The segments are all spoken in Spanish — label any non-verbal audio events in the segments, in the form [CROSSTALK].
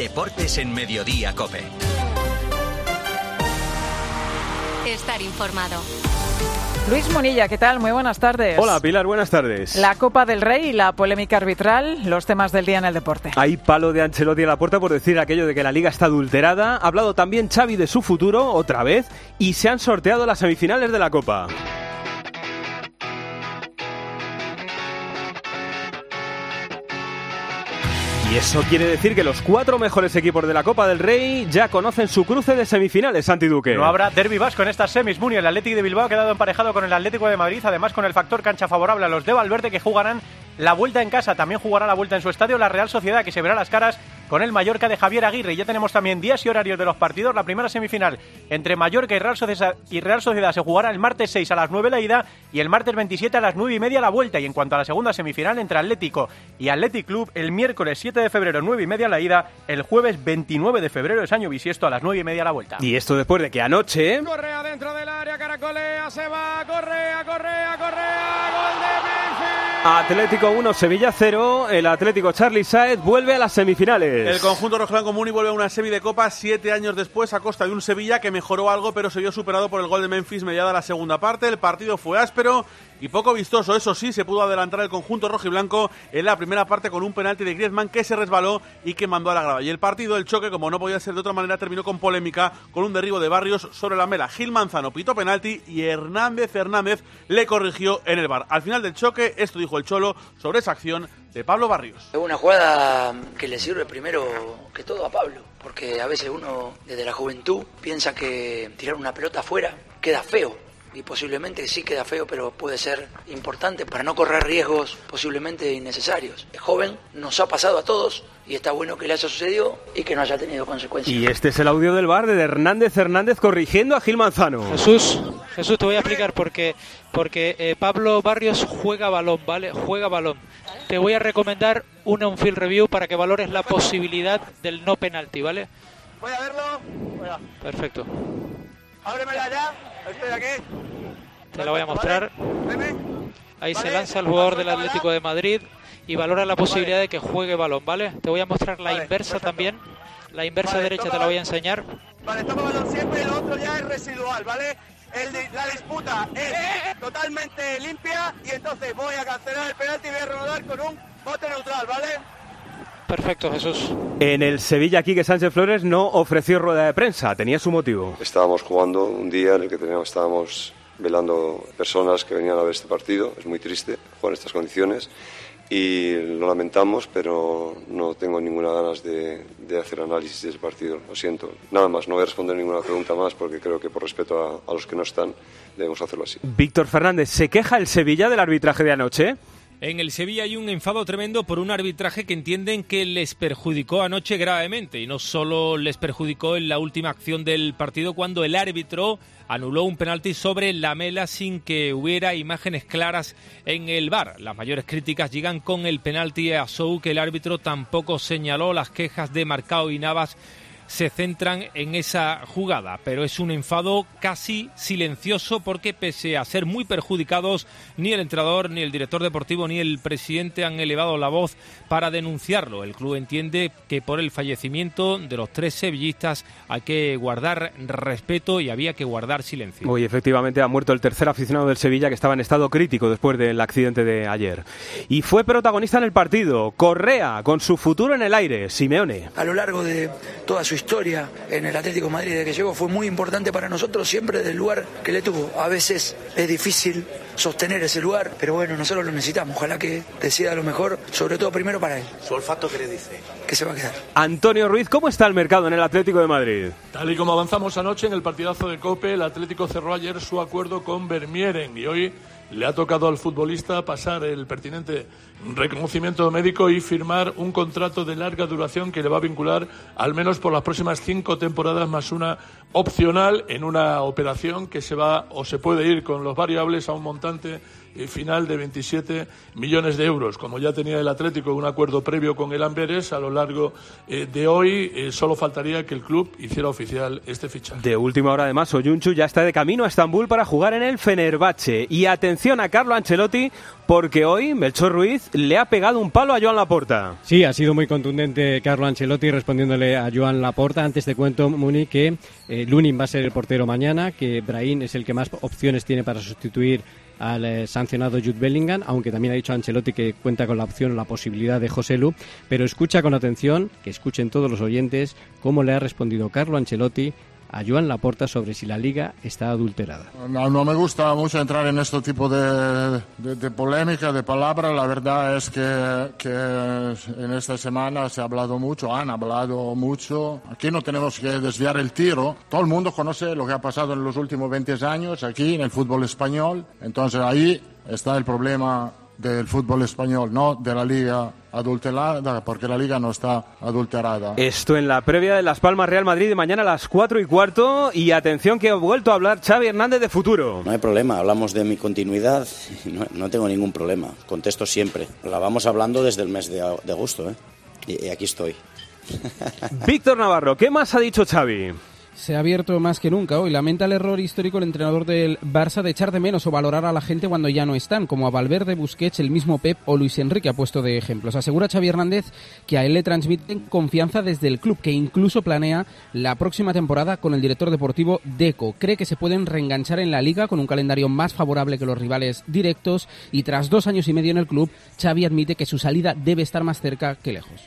Deportes en Mediodía Cope. Estar informado. Luis Monilla, ¿qué tal? Muy buenas tardes. Hola Pilar, buenas tardes. La Copa del Rey y la polémica arbitral, los temas del día en el deporte. Hay palo de Ancelotti a la puerta por decir aquello de que la liga está adulterada. Ha hablado también Xavi de su futuro, otra vez, y se han sorteado las semifinales de la Copa. Y eso quiere decir que los cuatro mejores equipos de la Copa del Rey ya conocen su cruce de semifinales, Santi Duque. No habrá derbi vasco en estas semis. Muni, el Atlético de Bilbao ha quedado emparejado con el Atlético de Madrid, además con el factor cancha favorable a los de Valverde que jugarán la vuelta en casa. También jugará la vuelta en su estadio la Real Sociedad, que se verá las caras con el Mallorca de Javier Aguirre. Ya tenemos también días y horarios de los partidos. La primera semifinal entre Mallorca y Real Sociedad, y Real Sociedad se jugará el martes 6 a las 9 la ida y el martes 27 a las 9 y media la vuelta. Y en cuanto a la segunda semifinal entre Atlético y Athletic Club, el miércoles 7 de febrero 9 y media la ida, el jueves 29 de febrero es año bisiesto a las 9 y media la vuelta. Y esto después de que anoche... Correa dentro del área, caracolea, se va, Correa, Correa, Correa, gol de. Atlético 1, Sevilla 0. El Atlético Charlie Saez vuelve a las semifinales. El conjunto rojiblanco Muni vuelve a una semi de Copa siete años después a costa de un Sevilla que mejoró algo pero se vio superado por el gol de Memphis mediada la segunda parte. El partido fue áspero y poco vistoso. Eso sí, se pudo adelantar el conjunto rojiblanco en la primera parte con un penalti de Griezmann que se resbaló y que mandó a la grava. Y el partido, el choque, como no podía ser de otra manera, terminó con polémica con un derribo de Barrios sobre la mela. Gil Manzano pitó penalti y Hernández Hernández le corrigió en el bar. Al final del choque, esto dijo el Cholo sobre esa acción de Pablo Barrios. Es una jugada que le sirve primero que todo a Pablo, porque a veces uno desde la juventud piensa que tirar una pelota afuera queda feo y posiblemente sí queda feo, pero puede ser importante para no correr riesgos posiblemente innecesarios. Es joven, nos ha pasado a todos y está bueno que le haya sucedido y que no haya tenido consecuencias. Y este es el audio del bar de Hernández Hernández corrigiendo a Gil Manzano. Jesús, Jesús, te voy a explicar por qué. Porque eh, Pablo Barrios juega balón, ¿vale? Juega balón. Te voy a recomendar una un field review para que valores la posibilidad del no penalti, ¿vale? Voy a verlo. Perfecto. Ábremela ya. Estoy aquí. Te la voy a mostrar. Ahí se lanza el jugador del Atlético de Madrid y valora la posibilidad de que juegue balón, ¿vale? Te voy a mostrar la inversa también. La inversa derecha te la voy a enseñar. Vale, toma balón siempre y lo otro ya es residual, ¿vale? El la disputa es totalmente limpia y entonces voy a cancelar el penalti y voy a reanudar con un bote neutral, ¿vale? Perfecto, Jesús. En el Sevilla, Quique Sánchez Flores no ofreció rueda de prensa, tenía su motivo. Estábamos jugando un día en el que teníamos, estábamos velando personas que venían a ver este partido. Es muy triste jugar en estas condiciones y lo lamentamos, pero no tengo ninguna ganas de, de hacer análisis del partido. Lo siento. Nada más, no voy a responder ninguna pregunta más porque creo que por respeto a, a los que no están debemos hacerlo así. Víctor Fernández, ¿se queja el Sevilla del arbitraje de anoche? En el Sevilla hay un enfado tremendo por un arbitraje que entienden que les perjudicó anoche gravemente y no solo les perjudicó en la última acción del partido cuando el árbitro anuló un penalti sobre la mela sin que hubiera imágenes claras en el bar. Las mayores críticas llegan con el penalti a Sou que el árbitro tampoco señaló. Las quejas de Marcao y Navas se centran en esa jugada, pero es un enfado casi silencioso porque pese a ser muy perjudicados, ni el entrenador, ni el director deportivo, ni el presidente han elevado la voz para denunciarlo. El club entiende que por el fallecimiento de los tres sevillistas hay que guardar respeto y había que guardar silencio. Hoy efectivamente ha muerto el tercer aficionado del Sevilla que estaba en estado crítico después del accidente de ayer. Y fue protagonista en el partido, Correa, con su futuro en el aire, Simeone. A lo largo de toda su historia en el Atlético de Madrid, desde que llegó, fue muy importante para nosotros siempre del lugar que le tuvo. A veces es difícil sostener ese lugar, pero bueno, nosotros lo necesitamos. Ojalá que decida lo mejor, sobre todo primero para él. ¿Su olfato qué le dice? Que se va a quedar. Antonio Ruiz, ¿cómo está el mercado en el Atlético de Madrid? Tal y como avanzamos anoche en el partidazo de Cope, el Atlético cerró ayer su acuerdo con Vermieren y hoy le ha tocado al futbolista pasar el pertinente reconocimiento médico y firmar un contrato de larga duración que le va a vincular al menos por las próximas cinco temporadas más una opcional en una operación que se va o se puede ir con los variables a un montante final de 27 millones de euros. Como ya tenía el Atlético un acuerdo previo con el Amberes, a lo largo eh, de hoy eh, solo faltaría que el club hiciera oficial este fichaje. De última hora, además, Oyunchu ya está de camino a Estambul para jugar en el Fenerbahce. Y atención a Carlo Ancelotti, porque hoy Melchor Ruiz le ha pegado un palo a Joan Laporta. Sí, ha sido muy contundente Carlo Ancelotti respondiéndole a Joan Laporta. Antes te cuento, Muni, que eh, Lunin va a ser el portero mañana, que Brahim es el que más opciones tiene para sustituir al eh, sancionado Jude Bellingham, aunque también ha dicho Ancelotti que cuenta con la opción o la posibilidad de José Lu. Pero escucha con atención, que escuchen todos los oyentes, cómo le ha respondido Carlo Ancelotti a Joan Laporta sobre si la liga está adulterada. No, no me gusta mucho entrar en este tipo de, de, de polémica, de palabras. La verdad es que, que, en esta semana se ha hablado mucho, han hablado mucho. Aquí no tenemos que desviar el tiro. Todo el mundo conoce lo que ha pasado en los últimos 20 años aquí en el fútbol español. Entonces ahí está el problema del fútbol español, no de la liga adulterada, porque la liga no está adulterada. Esto en la previa de Las Palmas Real Madrid de mañana a las 4 y cuarto. Y atención que ha vuelto a hablar Xavi Hernández de futuro. No hay problema, hablamos de mi continuidad, [LAUGHS] no, no tengo ningún problema, contesto siempre. La vamos hablando desde el mes de, de agosto, ¿eh? y, y aquí estoy. [LAUGHS] Víctor Navarro, ¿qué más ha dicho Xavi? Se ha abierto más que nunca hoy. Lamenta el error histórico el entrenador del Barça de echar de menos o valorar a la gente cuando ya no están, como a Valverde, Busquets, el mismo Pep o Luis Enrique ha puesto de ejemplos. Asegura Xavi Hernández que a él le transmiten confianza desde el club, que incluso planea la próxima temporada con el director deportivo Deco. Cree que se pueden reenganchar en la liga con un calendario más favorable que los rivales directos y tras dos años y medio en el club, Xavi admite que su salida debe estar más cerca que lejos.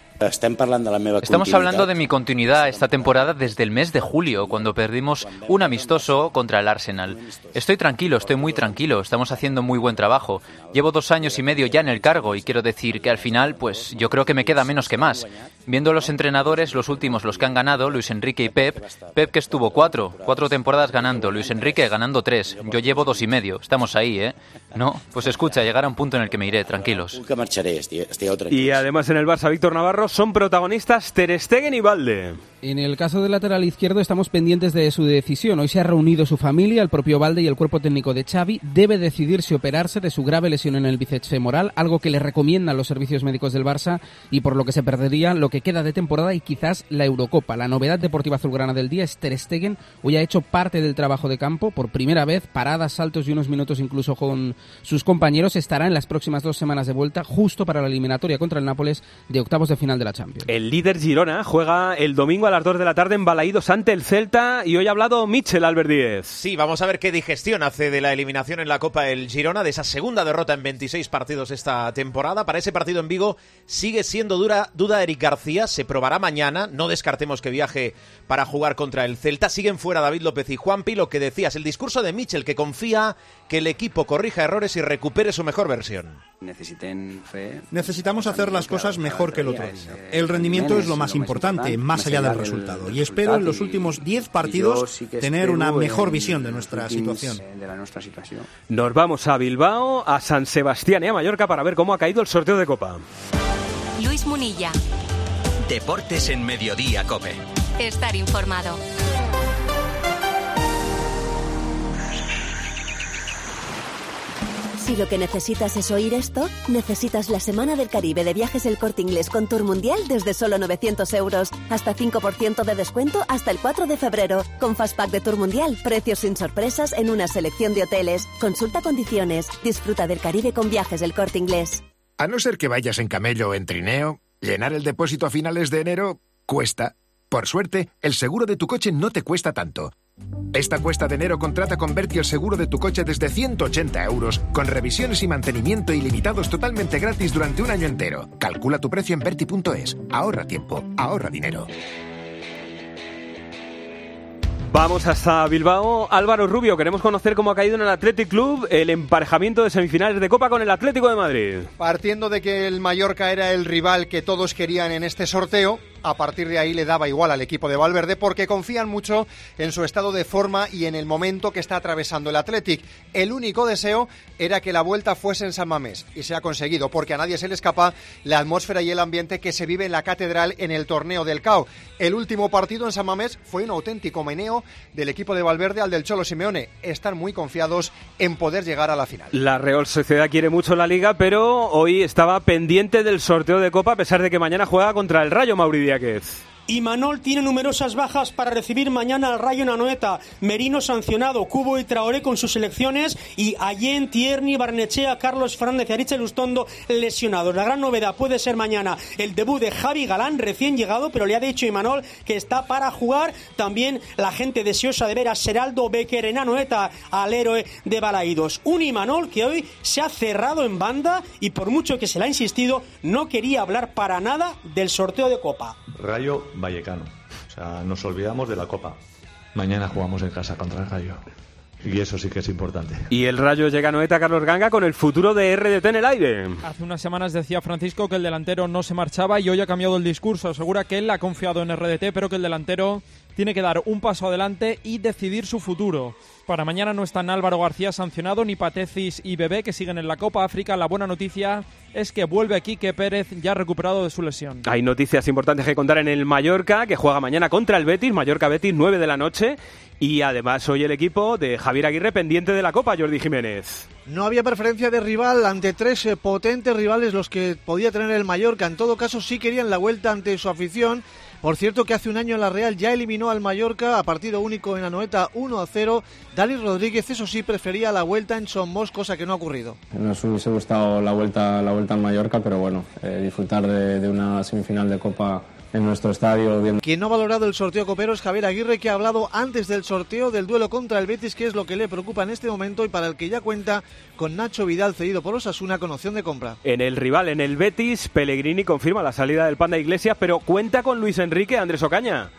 Estamos hablando de mi continuidad esta temporada desde el mes de julio, cuando perdimos un amistoso contra el Arsenal. Estoy tranquilo, estoy muy tranquilo, estamos haciendo muy buen trabajo. Llevo dos años y medio ya en el cargo y quiero decir que al final, pues yo creo que me queda menos que más. Viendo los entrenadores, los últimos, los que han ganado, Luis Enrique y Pep, Pep que estuvo cuatro, cuatro temporadas ganando, Luis Enrique ganando tres, yo llevo dos y medio, estamos ahí, ¿eh? [LAUGHS] No, pues escucha, llegará un punto en el que me iré, tranquilos. Nunca marcharé, estoy, estoy Y además en el Barça, Víctor Navarro son protagonistas Ter Stegen y Valde. En el caso del lateral izquierdo estamos pendientes de su decisión. Hoy se ha reunido su familia, el propio Valde y el cuerpo técnico de Xavi. Debe decidir si operarse de su grave lesión en el bíceps femoral, algo que le recomiendan los servicios médicos del Barça y por lo que se perdería lo que queda de temporada y quizás la Eurocopa. La novedad deportiva azulgrana del día es Ter Stegen. Hoy ha hecho parte del trabajo de campo por primera vez, paradas, saltos y unos minutos incluso con sus compañeros. Estará en las próximas dos semanas de vuelta, justo para la eliminatoria contra el Nápoles de octavos de final de la Champions. El líder Girona juega el domingo a las 2 de la tarde en Balaídos ante el Celta y hoy ha hablado Michel Albert. Sí, vamos a ver qué digestión hace de la eliminación en la Copa el Girona, de esa segunda derrota en 26 partidos esta temporada. Para ese partido en Vigo sigue siendo dura duda Eric García, se probará mañana, no descartemos que viaje para jugar contra el Celta. Siguen fuera David López y Juanpi, lo que decías, el discurso de Michel que confía que el equipo corrija errores y recupere su mejor versión. Necesitamos hacer las cosas mejor que el otro día. El rendimiento es lo más importante, más allá del resultado. Y espero en los últimos 10 partidos tener una mejor visión de nuestra situación. Nos vamos a Bilbao, a San Sebastián y a Mallorca para ver cómo ha caído el sorteo de Copa. Luis Munilla. Deportes en Mediodía, Cope. Estar informado. Si lo que necesitas es oír esto, necesitas la Semana del Caribe de Viajes El Corte Inglés con Tour Mundial desde solo 900 euros. Hasta 5% de descuento hasta el 4 de febrero. Con Fastpack de Tour Mundial, precios sin sorpresas en una selección de hoteles. Consulta condiciones. Disfruta del Caribe con Viajes El Corte Inglés. A no ser que vayas en camello o en trineo, llenar el depósito a finales de enero cuesta. Por suerte, el seguro de tu coche no te cuesta tanto. Esta cuesta de enero contrata con Berti el seguro de tu coche desde 180 euros, con revisiones y mantenimiento ilimitados totalmente gratis durante un año entero. Calcula tu precio en Berti.es. Ahorra tiempo, ahorra dinero. Vamos hasta Bilbao. Álvaro Rubio, queremos conocer cómo ha caído en el Athletic Club el emparejamiento de semifinales de Copa con el Atlético de Madrid. Partiendo de que el Mallorca era el rival que todos querían en este sorteo, a partir de ahí le daba igual al equipo de Valverde porque confían mucho en su estado de forma y en el momento que está atravesando el Athletic. El único deseo era que la vuelta fuese en San Mamés y se ha conseguido porque a nadie se le escapa la atmósfera y el ambiente que se vive en la catedral en el torneo del CAO. El último partido en San Mamés fue un auténtico meneo del equipo de Valverde al del Cholo Simeone. Están muy confiados en poder llegar a la final. La Real Sociedad quiere mucho la liga, pero hoy estaba pendiente del sorteo de Copa a pesar de que mañana juega contra el Rayo Mauridiáquez. Y Manol tiene numerosas bajas para recibir mañana al Rayo Nanoeta. Merino sancionado, Cubo y Traoré con sus selecciones y Allen, Tierney, Barnechea, Carlos Fernández y Aricha Lustondo lesionados. La gran novedad puede ser mañana el debut de Javi Galán, recién llegado, pero le ha dicho Imanol que está para jugar. También la gente deseosa de ver a Seraldo Becker en Anoeta, al héroe de Balaídos. Un Imanol que hoy se ha cerrado en banda y por mucho que se le ha insistido, no quería hablar para nada del sorteo de Copa. Rayo Vallecano. O sea, nos olvidamos de la Copa. Mañana jugamos en casa contra el Rayo. Y eso sí que es importante. Y el Rayo llega Noeta Carlos Ganga con el futuro de RDT en el aire. Hace unas semanas decía Francisco que el delantero no se marchaba y hoy ha cambiado el discurso. Asegura que él ha confiado en RDT, pero que el delantero tiene que dar un paso adelante y decidir su futuro. Para mañana no están Álvaro García sancionado, ni Patecis y Bebé que siguen en la Copa África. La buena noticia es que vuelve Quique Pérez ya recuperado de su lesión. Hay noticias importantes que contar en el Mallorca, que juega mañana contra el Betis, Mallorca Betis, 9 de la noche. Y además hoy el equipo de Javier Aguirre pendiente de la Copa, Jordi Jiménez. No había preferencia de rival ante tres eh, potentes rivales los que podía tener el Mallorca. En todo caso sí querían la vuelta ante su afición por cierto que hace un año la Real ya eliminó al Mallorca a partido único en Anoeta 1 a 0. Dani Rodríguez, eso sí, prefería la vuelta en Somos, cosa que no ha ocurrido. Nos hubiese gustado la vuelta, la vuelta al Mallorca, pero bueno, eh, disfrutar de una semifinal de Copa en nuestro estadio. Viendo... Quien no ha valorado el sorteo copero es Javier Aguirre, que ha hablado antes del sorteo del duelo contra el Betis, que es lo que le preocupa en este momento y para el que ya cuenta con Nacho Vidal cedido por Osasuna con opción de compra. En el rival, en el Betis, Pellegrini confirma la salida del Panda Iglesias, pero cuenta con Luis Enrique Andrés Ocaña.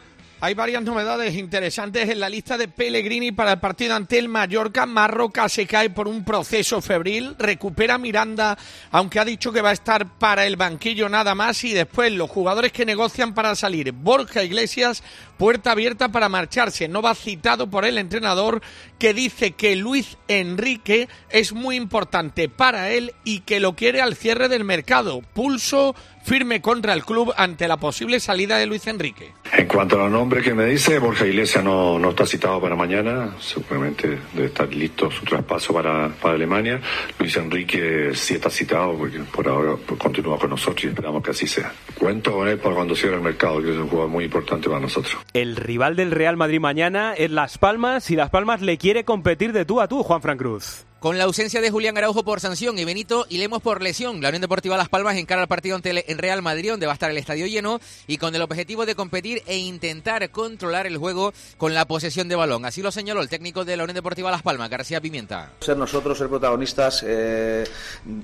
Hay varias novedades interesantes en la lista de Pellegrini para el partido ante el Mallorca. Marroca se cae por un proceso febril, recupera Miranda, aunque ha dicho que va a estar para el banquillo nada más. Y después los jugadores que negocian para salir. Borja Iglesias, puerta abierta para marcharse. No va citado por el entrenador que dice que Luis Enrique es muy importante para él y que lo quiere al cierre del mercado. Pulso firme contra el club ante la posible salida de Luis Enrique. En cuanto a los nombres que me dice, Borja Iglesias no, no está citado para mañana, seguramente debe estar listo su traspaso para, para Alemania. Luis Enrique sí está citado porque por ahora continúa con nosotros y esperamos que así sea. Cuento con él para cuando cierre el mercado, que es un jugador muy importante para nosotros. El rival del Real Madrid mañana es Las Palmas y Las Palmas le quiere competir de tú a tú, Juan Fran Cruz. Con la ausencia de Julián Araujo por sanción y Benito y Lemos por lesión, la Unión Deportiva Las Palmas encara el partido ante el Real Madrid, donde va a estar el estadio lleno, y con el objetivo de competir e intentar controlar el juego con la posesión de balón. Así lo señaló el técnico de la Unión Deportiva Las Palmas, García Pimienta. Ser nosotros, ser protagonistas, eh,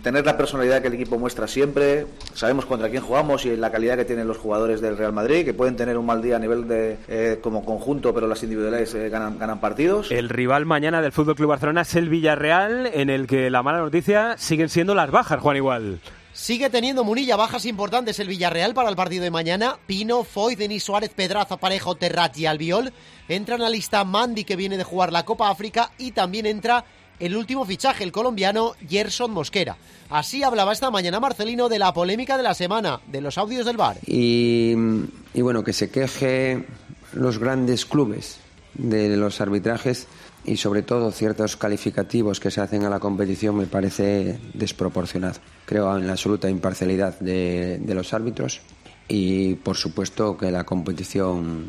tener la personalidad que el equipo muestra siempre, sabemos contra quién jugamos y la calidad que tienen los jugadores del Real Madrid, que pueden tener un mal día a nivel de eh, como conjunto, pero las individuales eh, ganan, ganan partidos. El rival mañana del Fútbol Club Barcelona es el Villarreal, en el que la mala noticia siguen siendo las bajas, Juan Igual. Sigue teniendo Munilla bajas importantes el Villarreal para el partido de mañana. Pino, Foy, Denis Suárez, Pedraza, Parejo, Terrat y Albiol. Entra en la lista Mandy que viene de jugar la Copa África y también entra el último fichaje, el colombiano Gerson Mosquera. Así hablaba esta mañana Marcelino de la polémica de la semana, de los audios del bar. Y, y bueno, que se queje los grandes clubes de los arbitrajes y sobre todo ciertos calificativos que se hacen a la competición me parece desproporcionado. Creo en la absoluta imparcialidad de, de los árbitros y por supuesto que la competición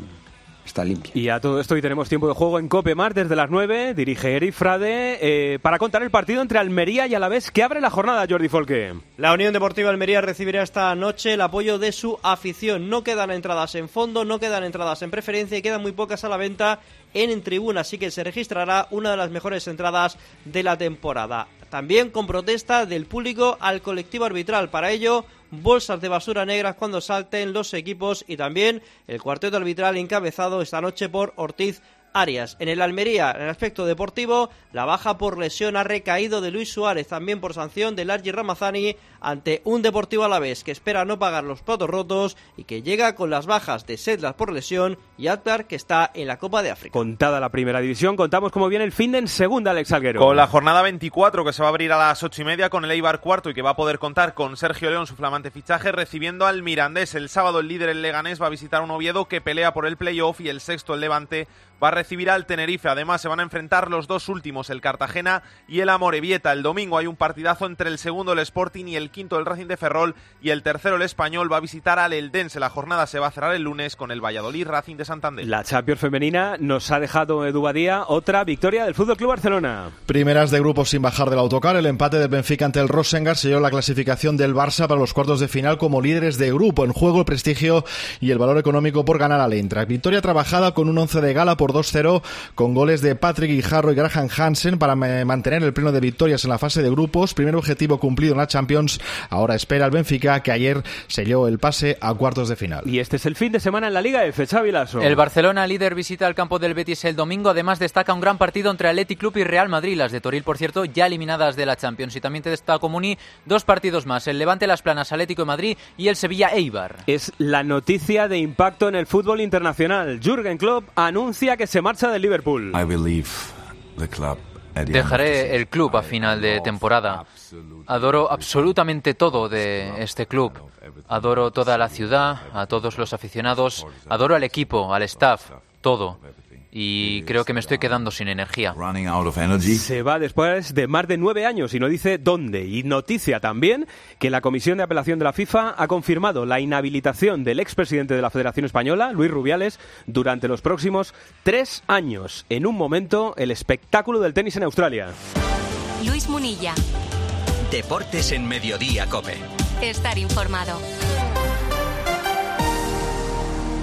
está limpia. Y a todo esto hoy tenemos tiempo de juego en Cope Mar desde las 9. Dirige Eric Frade eh, para contar el partido entre Almería y Alavés que abre la jornada, Jordi Folke. La Unión Deportiva Almería recibirá esta noche el apoyo de su afición. No quedan entradas en fondo, no quedan entradas en preferencia y quedan muy pocas a la venta en, tribuna, así que se registrará una de las mejores entradas de la temporada. También con protesta del público al colectivo arbitral. Para ello, bolsas de basura negras cuando salten los equipos y también el cuarteto arbitral encabezado esta noche por Ortiz Arias. En el Almería, en el aspecto deportivo, la baja por lesión ha recaído de Luis Suárez, también por sanción de Largi Ramazani ante un Deportivo a la vez que espera no pagar los platos rotos y que llega con las bajas de Sedlas por lesión y Atlar que está en la Copa de África. Contada la primera división, contamos cómo viene el fin de en segunda, Alex Alguero. Con la jornada 24 que se va a abrir a las ocho y media con el Eibar cuarto y que va a poder contar con Sergio León, su flamante fichaje, recibiendo al Mirandés. El sábado el líder, el Leganés, va a visitar un Oviedo que pelea por el playoff y el sexto, el Levante, va a recibir al Tenerife. Además, se van a enfrentar los dos últimos, el Cartagena y el Amorebieta. El domingo hay un partidazo entre el segundo, el Sporting, y el quinto, el Racing de Ferrol. Y el tercero, el Español, va a visitar al Eldense. La jornada se va a cerrar el lunes con el Valladolid Racing de Santander. La Champions femenina nos ha dejado Edu Badía otra victoria del Fútbol Club Barcelona. Primeras de grupo sin bajar del autocar. El empate del Benfica ante el Rosengar selló la clasificación del Barça para los cuartos de final como líderes de grupo. En juego el prestigio y el valor económico por ganar al Eintracht. Victoria trabajada con un 11 de gala por 2-0 con goles de Patrick Guijarro y Graham Hansen para mantener el pleno de victorias en la fase de grupos. Primer objetivo cumplido en la Champions. Ahora espera el Benfica, que ayer selló el pase a cuartos de final. Y este es el fin de semana en la Liga F, Xavi Lasso. El Barcelona, líder, visita el campo del Betis el domingo. Además, destaca un gran partido entre Athletic Club y Real Madrid. Las de Toril, por cierto, ya eliminadas de la Champions. Y también te destaca Muni dos partidos más. El Levante Las Planas, Atlético de Madrid y el Sevilla Eibar. Es la noticia de impacto en el fútbol internacional. Jürgen Klopp anuncia que se marcha del Liverpool. Dejaré el club a final de temporada. Adoro absolutamente todo de este club. Adoro toda la ciudad, a todos los aficionados, adoro al equipo, al staff, todo y creo que me estoy quedando sin energía. Se va después de más de nueve años y no dice dónde. Y noticia también que la Comisión de Apelación de la FIFA ha confirmado la inhabilitación del expresidente de la Federación Española, Luis Rubiales, durante los próximos tres años. En un momento, el espectáculo del tenis en Australia. Luis Munilla. Deportes en Mediodía, Cope. Estar informado.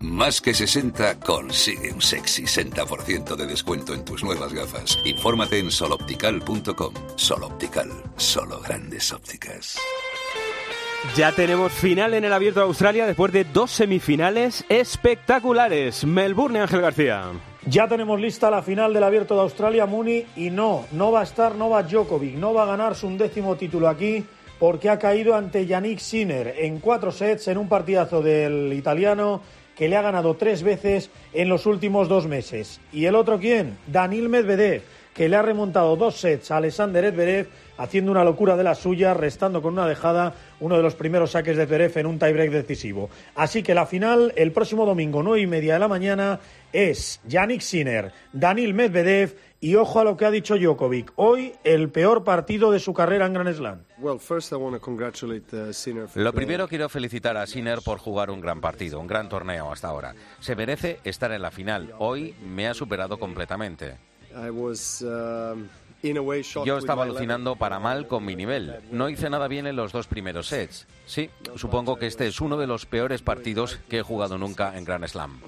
Más que 60 consigue un sexy 60% de descuento en tus nuevas gafas. Infórmate en soloptical.com. Soloptical, solo grandes ópticas. Ya tenemos final en el Abierto de Australia después de dos semifinales espectaculares. Melbourne Ángel García. Ya tenemos lista la final del Abierto de Australia, Muni, y no, no va a estar Novak Djokovic, no va a ganar su undécimo título aquí porque ha caído ante Yannick Sinner en cuatro sets en un partidazo del italiano que le ha ganado tres veces en los últimos dos meses. ¿Y el otro quién? Danil Medvedev, que le ha remontado dos sets a Alexander Edverev, haciendo una locura de la suya, restando con una dejada uno de los primeros saques de Edverev en un tiebreak decisivo. Así que la final, el próximo domingo, nueve y media de la mañana, es Yannick Sinner, Danil Medvedev y ojo a lo que ha dicho Djokovic. Hoy el peor partido de su carrera en Grand Slam. Uh, lo primero quiero felicitar a Sinner por jugar un gran partido, un gran torneo hasta ahora. Se merece estar en la final. Hoy me ha superado completamente. Um, Yo estaba alucinando para mal con mi nivel. No hice nada bien en los dos primeros sets. Sí, supongo que este es uno de los peores partidos que he jugado nunca en Grand Slam.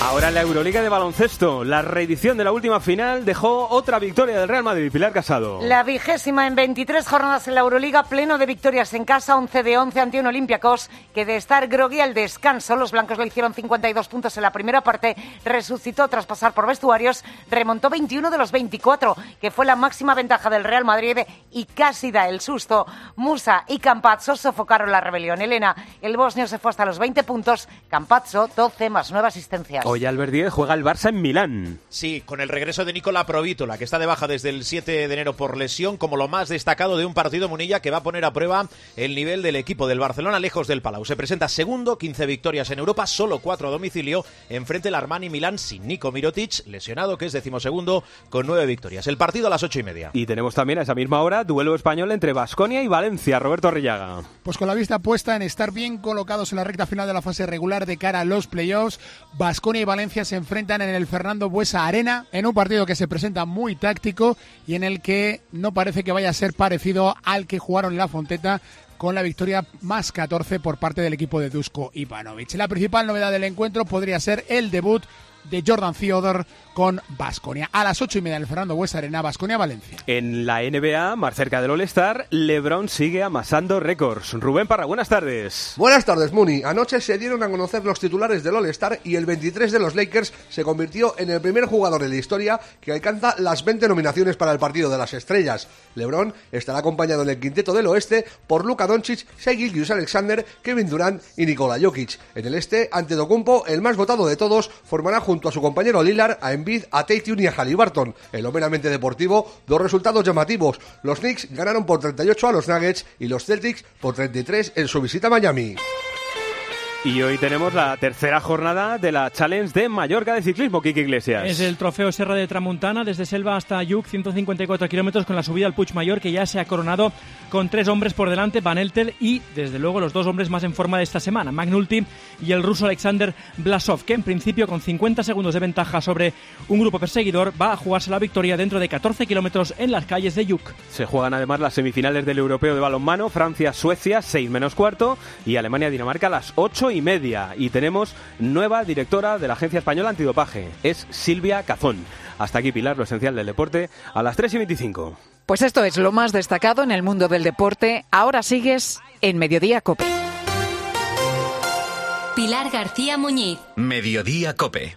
Ahora la Euroliga de baloncesto. La reedición de la última final dejó otra victoria del Real Madrid. Pilar Casado. La vigésima en 23 jornadas en la Euroliga, pleno de victorias en casa, 11 de 11 ante un Olympiacos que de estar grogui al descanso, los blancos le hicieron 52 puntos en la primera parte, resucitó tras pasar por vestuarios, remontó 21 de los 24, que fue la máxima ventaja del Real Madrid y casi da el susto. Musa y Campazzo sofocaron la rebelión. Elena, el bosnio se fue hasta los 20 puntos, Campazzo 12 más 9 asistencias. Hoy Albert Díez juega el Barça en Milán. Sí, con el regreso de Nicola Provítola, que está de baja desde el 7 de enero por lesión, como lo más destacado de un partido Munilla que va a poner a prueba el nivel del equipo del Barcelona lejos del Palau. Se presenta segundo, 15 victorias en Europa, solo 4 a domicilio, enfrente el Armani Milán sin Nico Mirotic, lesionado, que es decimosegundo, con 9 victorias. El partido a las 8 y media. Y tenemos también a esa misma hora duelo español entre Basconia y Valencia. Roberto Rillaga. Pues con la vista puesta en estar bien colocados en la recta final de la fase regular de cara a los playoffs, Basconia y Valencia se enfrentan en el Fernando Buesa Arena en un partido que se presenta muy táctico y en el que no parece que vaya a ser parecido al que jugaron en la Fonteta con la victoria más 14 por parte del equipo de Dusko Ivanovic. La principal novedad del encuentro podría ser el debut de Jordan Theodore con Basconia. A las ocho y media el Fernando Buesa Arena, Basconia Valencia. En la NBA, más cerca del All-Star, LeBron sigue amasando récords. Rubén Parra, buenas tardes. Buenas tardes, Muni. Anoche se dieron a conocer los titulares del All-Star y el 23 de los Lakers se convirtió en el primer jugador de la historia que alcanza las 20 nominaciones para el partido de las estrellas. LeBron estará acompañado en el quinteto del oeste por Luka Doncic, Shai Alexander, Kevin Durant y Nikola Jokic. En el este, ante Documpo, el más votado de todos, formará junto a su compañero Lillard a Embiid, a Tatum y a Halliburton. En lo deportivo, dos resultados llamativos. Los Knicks ganaron por 38 a los Nuggets y los Celtics por 33 en su visita a Miami. Y hoy tenemos la tercera jornada de la Challenge de Mallorca de ciclismo, Kiki Iglesias. Es el trofeo Serra de Tramuntana, desde Selva hasta Yuc, 154 kilómetros con la subida al Puig Mayor, que ya se ha coronado con tres hombres por delante, Van Eltel y, desde luego, los dos hombres más en forma de esta semana, Magnulti y el ruso Alexander Blasov, que en principio, con 50 segundos de ventaja sobre un grupo perseguidor, va a jugarse la victoria dentro de 14 kilómetros en las calles de Yuc. Se juegan además las semifinales del Europeo de Balonmano, Francia-Suecia, 6 menos cuarto, y Alemania-Dinamarca a las 8 y media. Y tenemos nueva directora de la Agencia Española Antidopaje, es Silvia Cazón. Hasta aquí, Pilar, lo esencial del deporte, a las 3 y 25. Pues esto es lo más destacado en el mundo del deporte. Ahora sigues en Mediodía Cope. Pilar García Muñiz. Mediodía Cope.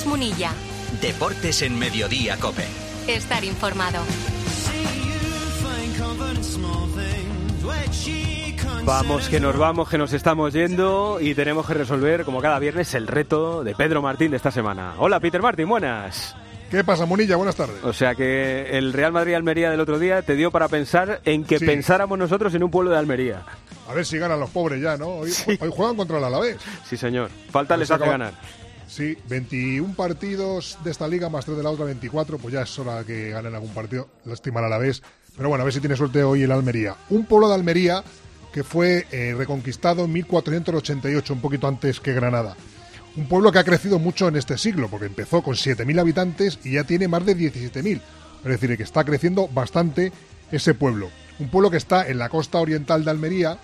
Luis Munilla. Deportes en Mediodía Cope. Estar informado. Vamos, que nos vamos, que nos estamos yendo y tenemos que resolver, como cada viernes, el reto de Pedro Martín de esta semana. Hola, Peter Martín, buenas. ¿Qué pasa, Munilla? Buenas tardes. O sea que el Real Madrid-Almería del otro día te dio para pensar en que Sí. pensáramos nosotros en un pueblo de Almería. A ver si ganan los pobres ya, ¿no? Hoy, hoy juegan contra el Alavés. Sí, señor. Falta les hace ganar. Sí, 21 partidos de esta liga más 3 de la otra 24, pues ya es hora que ganen algún partido. Lástima el Alavés. Pero bueno, a ver si tiene suerte hoy el Almería. Un pueblo de Almería que fue eh, reconquistado en 1488, un poquito antes que Granada. Un pueblo que ha crecido mucho en este siglo, porque empezó con 7.000 habitantes y ya tiene más de 17.000. Es decir, que está creciendo bastante ese pueblo. Un pueblo que está en la costa oriental de Almería,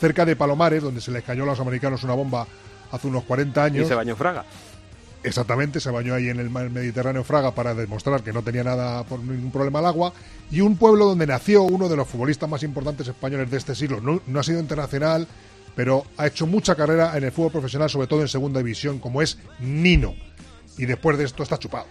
cerca de Palomares, donde se les cayó a los americanos una bomba hace unos 40 años. Y se bañó Fraga. Exactamente, se bañó ahí en el mar Mediterráneo Fraga para demostrar que no tenía nada por ningún problema al agua. Y un pueblo donde nació uno de los futbolistas más importantes españoles de este siglo. No, no ha sido internacional, pero ha hecho mucha carrera en el fútbol profesional, sobre todo en segunda división, como es Nino. Y después de esto está chupado.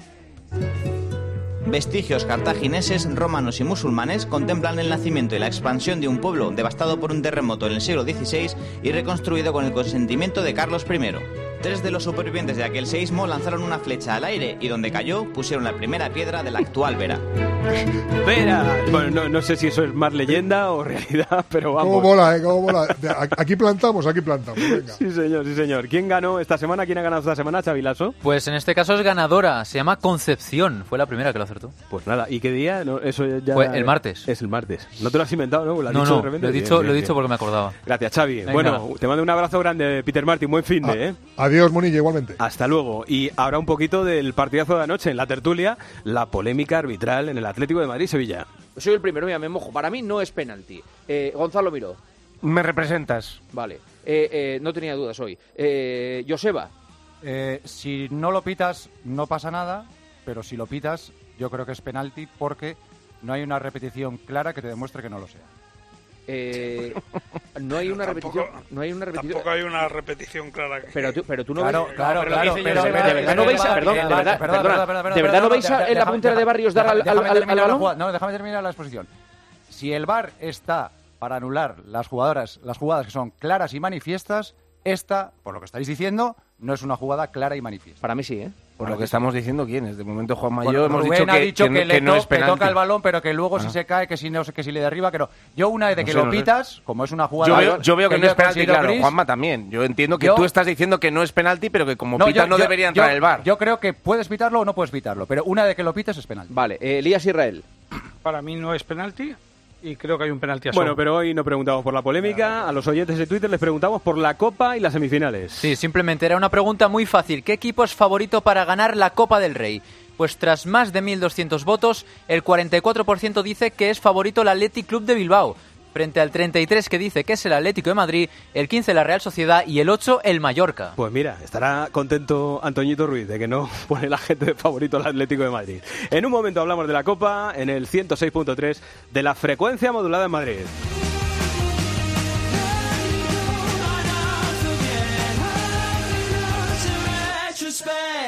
Vestigios cartagineses, romanos y musulmanes contemplan el nacimiento y la expansión de un pueblo devastado por un terremoto en el siglo XVI y reconstruido con el consentimiento de Carlos I. Tres de los supervivientes de aquel seísmo lanzaron una flecha al aire y donde cayó pusieron la primera piedra de la actual Vera. [LAUGHS] Vera. Bueno, no, no sé si eso es más leyenda o realidad, [LAUGHS] pero vamos. ¿Cómo mola, eh? ¿Cómo mola? De- a- Aquí plantamos, aquí plantamos. Venga. Sí, señor, sí, señor. ¿Quién ganó esta semana? ¿Quién ha ganado esta semana, Chavilaso? Pues en este caso es ganadora, se llama Concepción, fue la primera que lo acertó. Pues nada, ¿y qué día? No, eso ya Fue el martes. Es el martes. No te lo has inventado, ¿no? Lo has No, dicho no, de repente. lo he dicho, bien, lo he bien. dicho porque me acordaba. Gracias, Xavi. Venga. Bueno, te mando un abrazo grande, Peter Martin. Buen fin de, ¿eh? Adiós, Monilla, igualmente. Hasta luego. Y ahora un poquito del partidazo de anoche en la tertulia, la polémica arbitral en el Atlético de Madrid-Sevilla. Soy el primero, mira, me mojo. Para mí no es penalti. Eh, Gonzalo Miró. Me representas. Vale. Eh, eh, no tenía dudas hoy. Eh, Joseba. Eh, si no lo pitas, no pasa nada, pero si lo pitas, yo creo que es penalti porque no hay una repetición clara que te demuestre que no lo sea. Eh, no hay una Tampoco- repetición. No hay una repetición. Tampoco hay una repetición clara. que- Pero tú, pero tú no Claro, ves. claro, pero claro, pero- ¿De verdad no veis perdón, de perdón, verdad, perdona, ¿de verdad no veis en la puntera de Barrios dar al, al, déjame al- balón? No, déjame terminar la exposición. Si el VAR está para anular las jugadoras, las jugadas que son claras y manifiestas, Esta, por lo que estáis diciendo, no es una jugada clara y manifiesta. Para mí sí, ¿eh? Por lo que estamos diciendo, ¿quién es? De momento, Juan Bueno, Mayor hemos Rubén dicho ha que, dicho que, que, que le no to- es que toca el balón, pero que luego si se cae, que si no sé que si le derriba, que no. Yo una vez de No que sé, lo no sé. pitas, como es una jugada... Yo veo, yo veo que, no es penalti, claro. gris, Juanma también. Yo entiendo que Yo- tú estás diciendo que no es penalti, pero que como No, pita yo- no yo- debería entrar yo- el bar. Yo creo que puedes pitarlo o no puedes pitarlo, pero una vez que lo pites es penalti. Vale, eh, Elías Israel. Para mí no es penalti y creo que hay un penalti a Son. Bueno, pero hoy no preguntamos por la polémica. A los oyentes de Twitter les preguntamos por la Copa y las semifinales. Sí, simplemente era una pregunta muy fácil. ¿Qué equipo es favorito para ganar la Copa del Rey? Pues tras más de 1.200 votos, el 44% dice que es favorito el Athletic Club de Bilbao, frente al 33% que dice que es el Atlético de Madrid, el 15% la Real Sociedad y el 8% el Mallorca. Pues mira, estará contento Antoñito Ruiz de que no [LAUGHS] pone la gente favorito al Atlético de Madrid. En un momento hablamos de la Copa en el 106.3 de la frecuencia modulada en Madrid.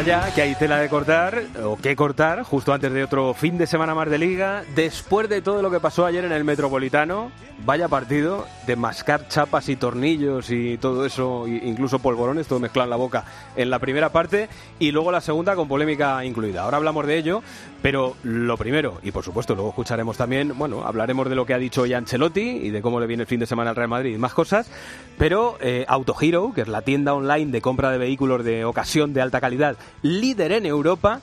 Allá, que hay tela de cortar, o que cortar, justo antes de otro fin de semana más de liga. Después de todo lo que pasó ayer en el Metropolitano, vaya partido de mascar chapas y tornillos y todo eso, incluso polvorones, todo mezclado en la boca en la primera parte y luego la segunda con polémica incluida. Ahora hablamos de ello, pero lo primero, y por supuesto luego escucharemos también, bueno, hablaremos de lo que ha dicho hoy Ancelotti y de cómo le viene el fin de semana al Real Madrid y más cosas, pero eh, Autohero, que es la tienda online de compra de vehículos de ocasión de alta calidad, líder en Europa,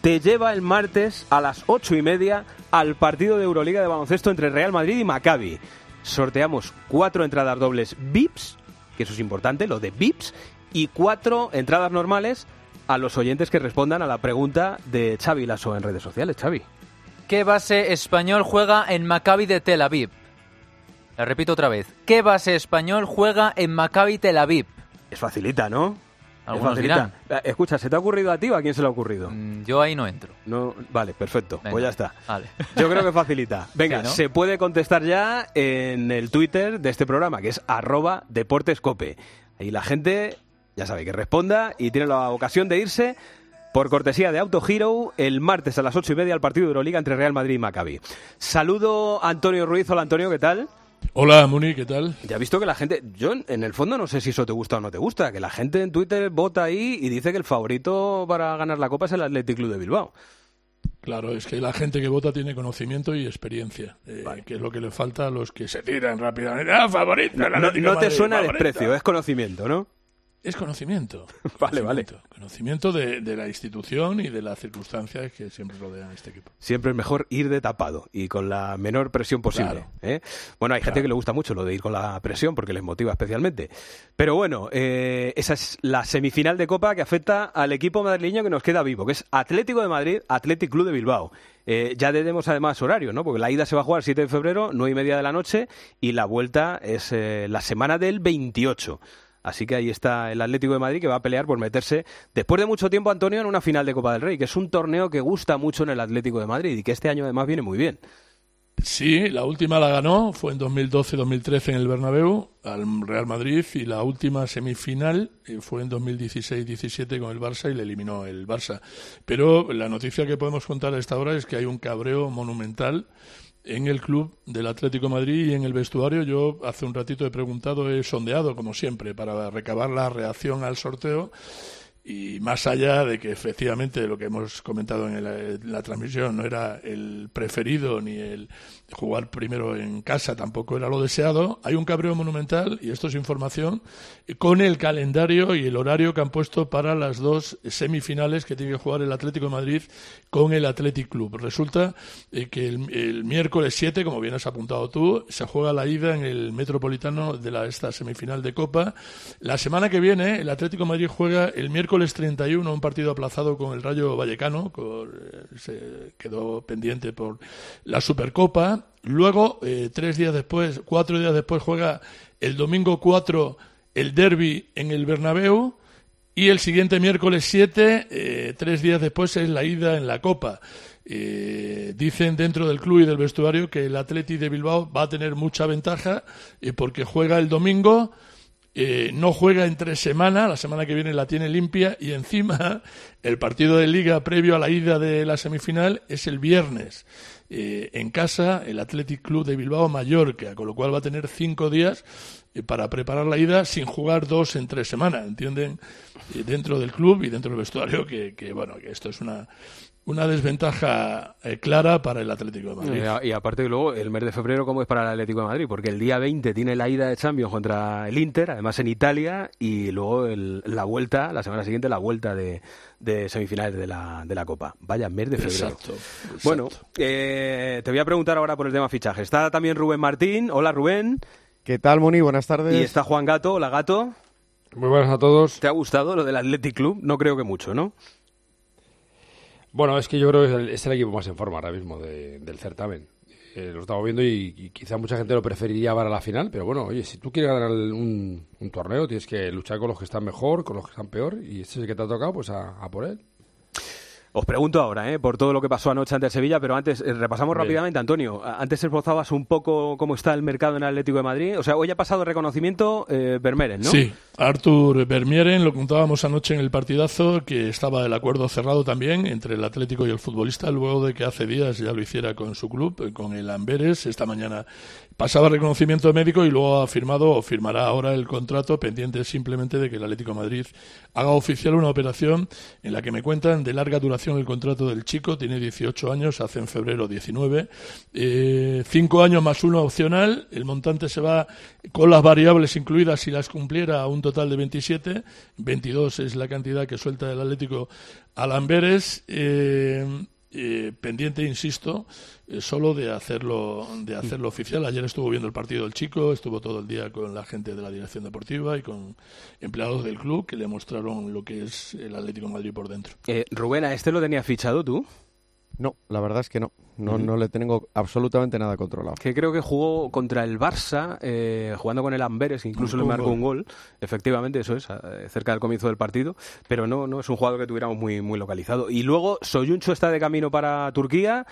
te lleva el martes a las ocho y media al partido de Euroliga de baloncesto entre Real Madrid y Maccabi. Sorteamos cuatro entradas dobles VIPs, que eso es importante, lo de VIPs, y cuatro entradas normales a los oyentes que respondan a la pregunta de Xavi Lasso en redes sociales. Xavi. ¿Qué base español juega en Maccabi de Tel Aviv? La repito otra vez. ¿Qué base español juega en Maccabi Tel Aviv? Es facilita, ¿no? Algunos. Eh, Escucha, ¿se te ha ocurrido a ti o a quién se le ha ocurrido? Yo ahí no entro. No, vale, perfecto. Venga, Pues ya está. vale. [LAUGHS] Yo creo que facilita. [LAUGHS] Venga, Sí, ¿no? se puede contestar ya en el Twitter de este programa, que es arroba deportescope. Ahí la gente, ya sabe, que responda y tiene la ocasión de irse por cortesía de Auto Hero el martes a las ocho y media al partido de Euroliga entre Real Madrid y Maccabi. Saludo a Antonio Ruiz. Hola Antonio, ¿qué tal? Hola, Muni, ¿qué tal? Ya he visto que la gente, yo en el fondo no sé si eso te gusta o no te gusta, que la gente en Twitter vota ahí y dice que el favorito para ganar la Copa es el Athletic Club de Bilbao. Claro, es que la gente que vota tiene conocimiento y experiencia, eh, que es lo que le falta a los que se tiran rápidamente. ¡Ah, favorito! No, no- te suena favorito! desprecio, es conocimiento, ¿no? Es conocimiento. [LAUGHS] Vale, vale. Conocimiento. De, de la institución y de las circunstancias que siempre rodean a este equipo. Siempre es mejor ir de tapado y con la menor presión posible. Claro. ¿eh? Bueno, hay gente que le gusta mucho lo de ir con la presión porque les motiva especialmente. Pero bueno, eh, esa es la semifinal de Copa que afecta al equipo madrileño que nos queda vivo, que es Atlético de Madrid, Athletic Club de Bilbao. Eh, ya tenemos además horario, ¿no? Porque la ida se va a jugar el 7 de febrero, 9 y media de la noche, y la vuelta es eh, la semana del 28. Así que ahí está el Atlético de Madrid que va a pelear por meterse después de mucho tiempo, Antonio, en una final de Copa del Rey, que es un torneo que gusta mucho en el Atlético de Madrid y que este año además viene muy bien. Sí, la última la ganó, fue en 2012-2013 en el Bernabéu, al Real Madrid, y la última semifinal eh, fue en 2016-17 con el Barça y le eliminó el Barça. Pero la noticia que podemos contar a esta hora es que hay un cabreo monumental en el club del Atlético Madrid y en el vestuario. Yo hace un ratito he preguntado, he sondeado, como siempre, para recabar la reacción al sorteo. Y más allá de que efectivamente lo que hemos comentado en en la transmisión no era el preferido ni el jugar primero en casa tampoco era lo deseado, hay un cabreo monumental, y esto es información, con el calendario y el horario que han puesto para las dos semifinales que tiene que jugar el Atlético de Madrid con el Athletic Club. Resulta eh, que el, miércoles 7, como bien has apuntado tú, se juega la ida en el Metropolitano de la, esta semifinal de Copa. La semana que viene, el Atlético de Madrid juega el miércoles 31, un partido aplazado con el Rayo Vallecano, con- eh, se quedó pendiente por la Supercopa. Luego, eh, tres días después, cuatro días después, juega el domingo 4 el derby en el Bernabéu. Y el siguiente miércoles 7, eh, tres días después, es la ida en la Copa. Eh, dicen dentro del club y del vestuario que el Atleti de Bilbao va a tener mucha ventaja porque juega el domingo, no juega entre semana, la semana que viene la tiene limpia y encima [LAUGHS] el partido de liga previo a la ida de la semifinal es el viernes. Eh, en casa el Athletic Club de Bilbao Mallorca, con lo cual va a tener cinco días eh, para preparar la ida sin jugar dos en tres semanas, ¿entienden? Eh, dentro del club y dentro del vestuario que, que, bueno, que esto es una, una desventaja eh, clara para el Atlético de Madrid. Y, a- y aparte luego, el mes de febrero, ¿cómo es para el Atlético de Madrid? Porque el día 20 tiene la ida de Champions contra el Inter, además en Italia, y luego el- la vuelta, la semana siguiente, la vuelta de, de semifinales de la, de la Copa. Vaya mes de febrero. Exacto, Bueno, eh, te voy a preguntar ahora por el tema fichaje. Está también Rubén Martín. Hola, Rubén. ¿Qué tal, Moni? Buenas tardes. Y está Juan Gato. Hola, Gato. Muy buenas a todos. ¿Te ha gustado lo del Athletic Club? No creo que mucho, ¿no? Bueno, es que yo creo que es el, es el equipo más en forma ahora mismo de- del certamen. Eh, lo estamos viendo y, y quizá mucha gente lo preferiría para la final, pero bueno, oye, si tú quieres ganar un, un torneo, tienes que luchar con los que están mejor, con los que están peor, y ese es el que te ha tocado, pues a, a por él. Os pregunto ahora, ¿eh? por todo lo que pasó anoche ante el Sevilla, pero antes eh, repasamos Bien. rápidamente, Antonio. Antes esbozabas un poco cómo está el mercado en Atlético de Madrid. O sea, hoy ha pasado reconocimiento eh, ¿no? Sí, Artur Vermieren, lo contábamos anoche en el partidazo, que estaba el acuerdo cerrado también entre el Atlético y el futbolista, luego de que hace días ya lo hiciera con su club, con el Amberes. Esta mañana pasaba reconocimiento médico y luego ha firmado o firmará ahora el contrato, pendiente simplemente de que el Atlético Madrid haga oficial una operación en la que me cuentan de larga duración el contrato del chico, tiene 18 años, hace en febrero 19, eh, cinco años más uno opcional, el montante se va con las variables incluidas si las cumpliera a un total de 27, 22 es la cantidad que suelta el Atlético al Amberes, eh, eh, pendiente, insisto, eh, solo de hacerlo, de hacerlo oficial. Ayer estuvo viendo el partido del chico, estuvo todo el día con la gente de la dirección deportiva y con empleados del club que le mostraron lo que es el Atlético de Madrid por dentro. Eh, Rubén, ¿a este lo tenías fichado tú? No, la verdad es que no. No, no le tengo absolutamente nada controlado. Que creo que jugó contra el Barça, eh, jugando con el Amberes, que incluso le marcó un gol. Efectivamente, eso es, cerca del comienzo del partido. Pero no, no es un jugador que tuviéramos muy, muy localizado. Y luego, Soyuncho está de camino para Turquía.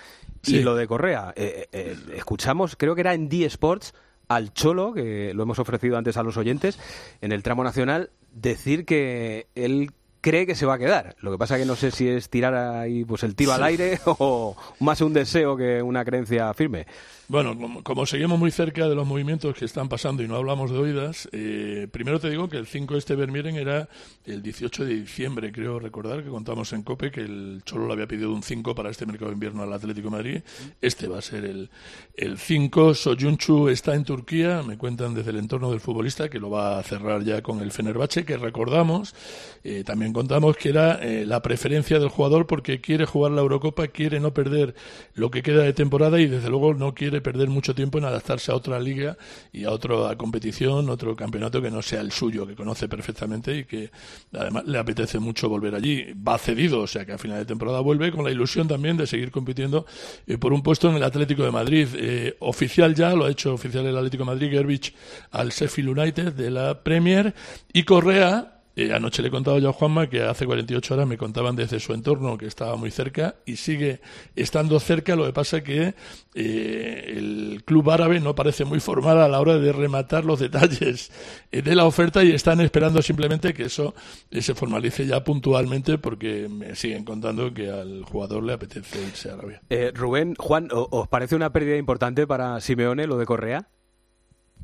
Y lo de Correa, eh, eh, escuchamos, creo que era en D Sports, al Cholo, que lo hemos ofrecido antes a los oyentes, en el tramo nacional, decir que él cree que se va a quedar. Lo que pasa que no sé si es tirar ahí pues el tiro al aire [LAUGHS] o más un deseo que una creencia firme. Bueno, como, como seguimos muy cerca de los movimientos que están pasando y no hablamos de oídas, eh, primero te digo que el 5 este Vermieren era el 18 de diciembre, creo recordar que contamos en COPE que el Cholo le había pedido un 5 para este mercado de invierno al Atlético Madrid. Este va a ser el, el 5. Soyunchu está en Turquía, me cuentan desde el entorno del futbolista que lo va a cerrar ya con el Fenerbahce, que recordamos, eh, también contamos que era eh, la preferencia del jugador porque quiere jugar la Eurocopa, quiere no perder lo que queda de temporada y desde luego no quiere perder mucho tiempo en adaptarse a otra liga y a otra competición, otro campeonato que no sea el suyo, que conoce perfectamente y que además le apetece mucho volver allí. Va cedido, o sea que a final de temporada vuelve con la ilusión también de seguir compitiendo eh, por un puesto en el Atlético de Madrid. Eh, oficial ya, lo ha hecho oficial el Atlético de Madrid, Gerbich al Sheffield United de la Premier y Correa Anoche le he contado yo a Juanma que hace 48 horas me contaban desde su entorno que estaba muy cerca y sigue estando cerca. Lo que pasa que eh, el club árabe no parece muy formal a la hora de rematar los detalles eh, de la oferta y están esperando simplemente que eso eh, se formalice ya puntualmente porque me siguen contando que al jugador le apetece irse a Arabia. Eh, Rubén, Juan, ¿o- ¿os parece una pérdida importante para Simeone lo de Correa?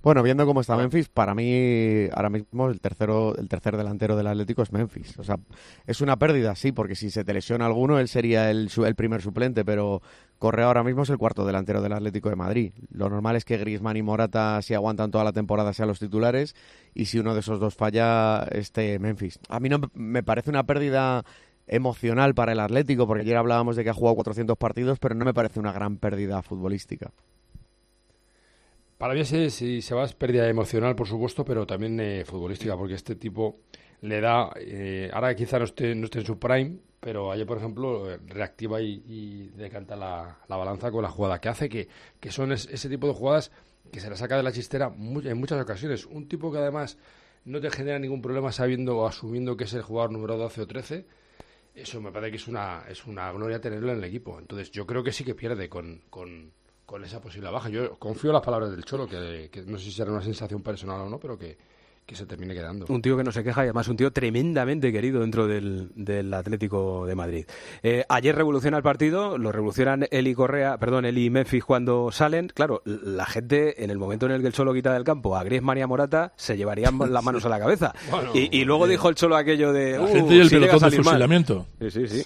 Bueno, viendo cómo está Memphis, para mí ahora mismo el tercero, el tercer delantero del Atlético es Memphis. O sea, es una pérdida, sí, porque si se te lesiona alguno, él sería el, el primer suplente, pero Correa ahora mismo es el cuarto delantero del Atlético de Madrid. Lo normal es que Griezmann y Morata, si aguantan toda la temporada, sean los titulares, y si uno de esos dos falla, este Memphis. A mí no me- me parece una pérdida emocional para el Atlético, porque ayer hablábamos de que ha jugado 400 partidos, pero no me parece una gran pérdida futbolística. Para mí sí, se va es pérdida emocional, por supuesto, pero también eh, futbolística, porque este tipo le da, eh, ahora quizá no esté, no esté en su prime, pero ayer, por ejemplo, reactiva y, y decanta la, la balanza con la jugada que hace, que, que son es- ese tipo de jugadas que se la saca de la chistera en muchas ocasiones. Un tipo que además no te genera ningún problema sabiendo o asumiendo que es el jugador número 12 o 13, eso me parece que es una, es una gloria tenerlo en el equipo. Entonces yo creo que sí que pierde con, con, con esa posible baja. Yo confío en las palabras del Cholo, que, que no sé si será una sensación personal o no, pero que, que se termine quedando. Un tío que no se queja y además un tío tremendamente querido dentro del, del Atlético de Madrid. Eh, ayer revoluciona el partido, lo revolucionan Eli Correa, perdón, Eli y Memphis cuando salen. Claro, la gente en el momento en el que el Cholo quita del campo a Griezmann y a Morata se llevarían [LAUGHS] las manos a la cabeza. Bueno, y, y luego eh, dijo el Cholo aquello de la "Uh, gente y el si llega a pelotón de salir mal". fusilamiento. Sí, sí, sí.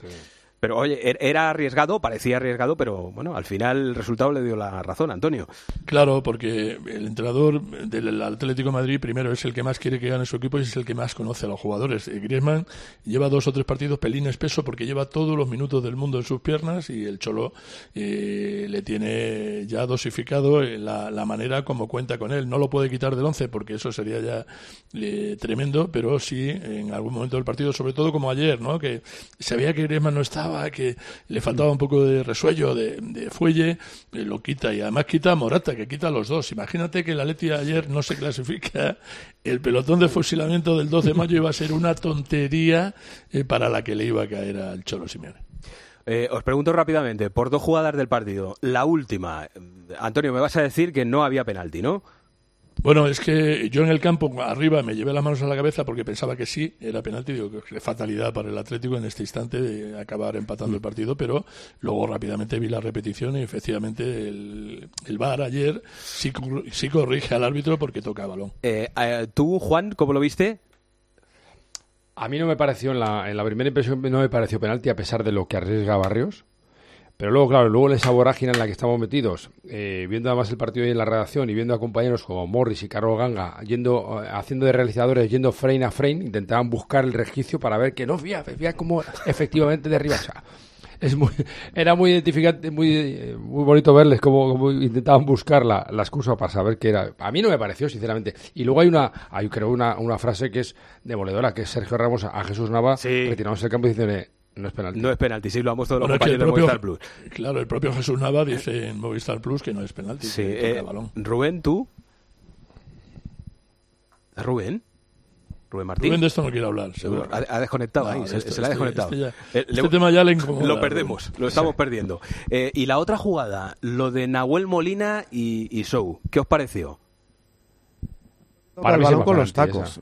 Pero oye, er- era arriesgado, parecía arriesgado, pero bueno, al final el resultado le dio la razón, Antonio. Claro, porque el entrenador del Atlético Madrid primero es el que más quiere que gane su equipo y es el que más conoce a los jugadores. Eh, Griezmann lleva dos o tres partidos pelín espeso porque lleva todos los minutos del mundo en sus piernas y el Cholo eh, le tiene ya dosificado eh, la, manera como cuenta con él. No lo puede quitar del once porque eso sería ya eh, tremendo, pero sí en algún momento del partido, sobre todo como ayer, ¿no? que se veía que Griezmann no estaba, que le faltaba un poco de resuello, de, fuelle, eh, lo quita y además quita a Morata, que quita los dos. Imagínate que el Atleti ayer no se clasifica, el pelotón de fusilamiento del 12 de mayo iba a ser una tontería eh, para la que le iba a caer al Cholo Simeone. Eh, os pregunto rápidamente, por dos jugadas del partido, la última, Antonio, me vas a decir que no había penalti, ¿no? Bueno, es que yo en el campo arriba me llevé las manos a la cabeza porque pensaba que sí, era penalti, digo que fatalidad para el Atlético en este instante de acabar empatando el partido, pero luego rápidamente vi la repetición y efectivamente el, el VAR ayer sí corrige al árbitro porque toca balón. Eh, eh, ¿Tú, Juan, cómo lo viste? A mí no me pareció, en la, en la primera impresión no me pareció penalti a pesar de lo que arriesga Barrios. Pero luego, claro, luego esa vorágine en la que estamos metidos, eh, viendo además el partido en la redacción y viendo a compañeros como Morris y Carlos Ganga yendo, eh, haciendo de realizadores, yendo frame a frame, intentaban buscar el resquicio para ver que no, fía, fía cómo efectivamente derriba. O sea, es muy, era muy identificante, muy, muy bonito verles cómo, cómo intentaban buscar la, la excusa para saber que era. A mí no me pareció, sinceramente. Y luego hay una, hay creo una, una frase que es demoledora, que es Sergio Ramos a, Jesús Nava retirándose del campo diciéndole no es penalti. No es penalti, sí, lo han puesto los Bueno, compañeros de Movistar Plus. Claro, el propio Jesús Nava dice en Movistar Plus que no es penalti, Sí, que toca eh, balón. Rubén, ¿tú? ¿Rubén? ¿Rubén Martín? Rubén de esto no quiere hablar, seguro. Ha, ha desconectado No, ahí, se, esto- se le ha este- desconectado. este ya- Eh, este tema ya le incomoda, Lo Rubén. perdemos, lo estamos perdiendo. Eh, y la otra jugada, lo de Nahuel Molina y, y Sou, ¿qué os pareció? Toca el balón con los tacos.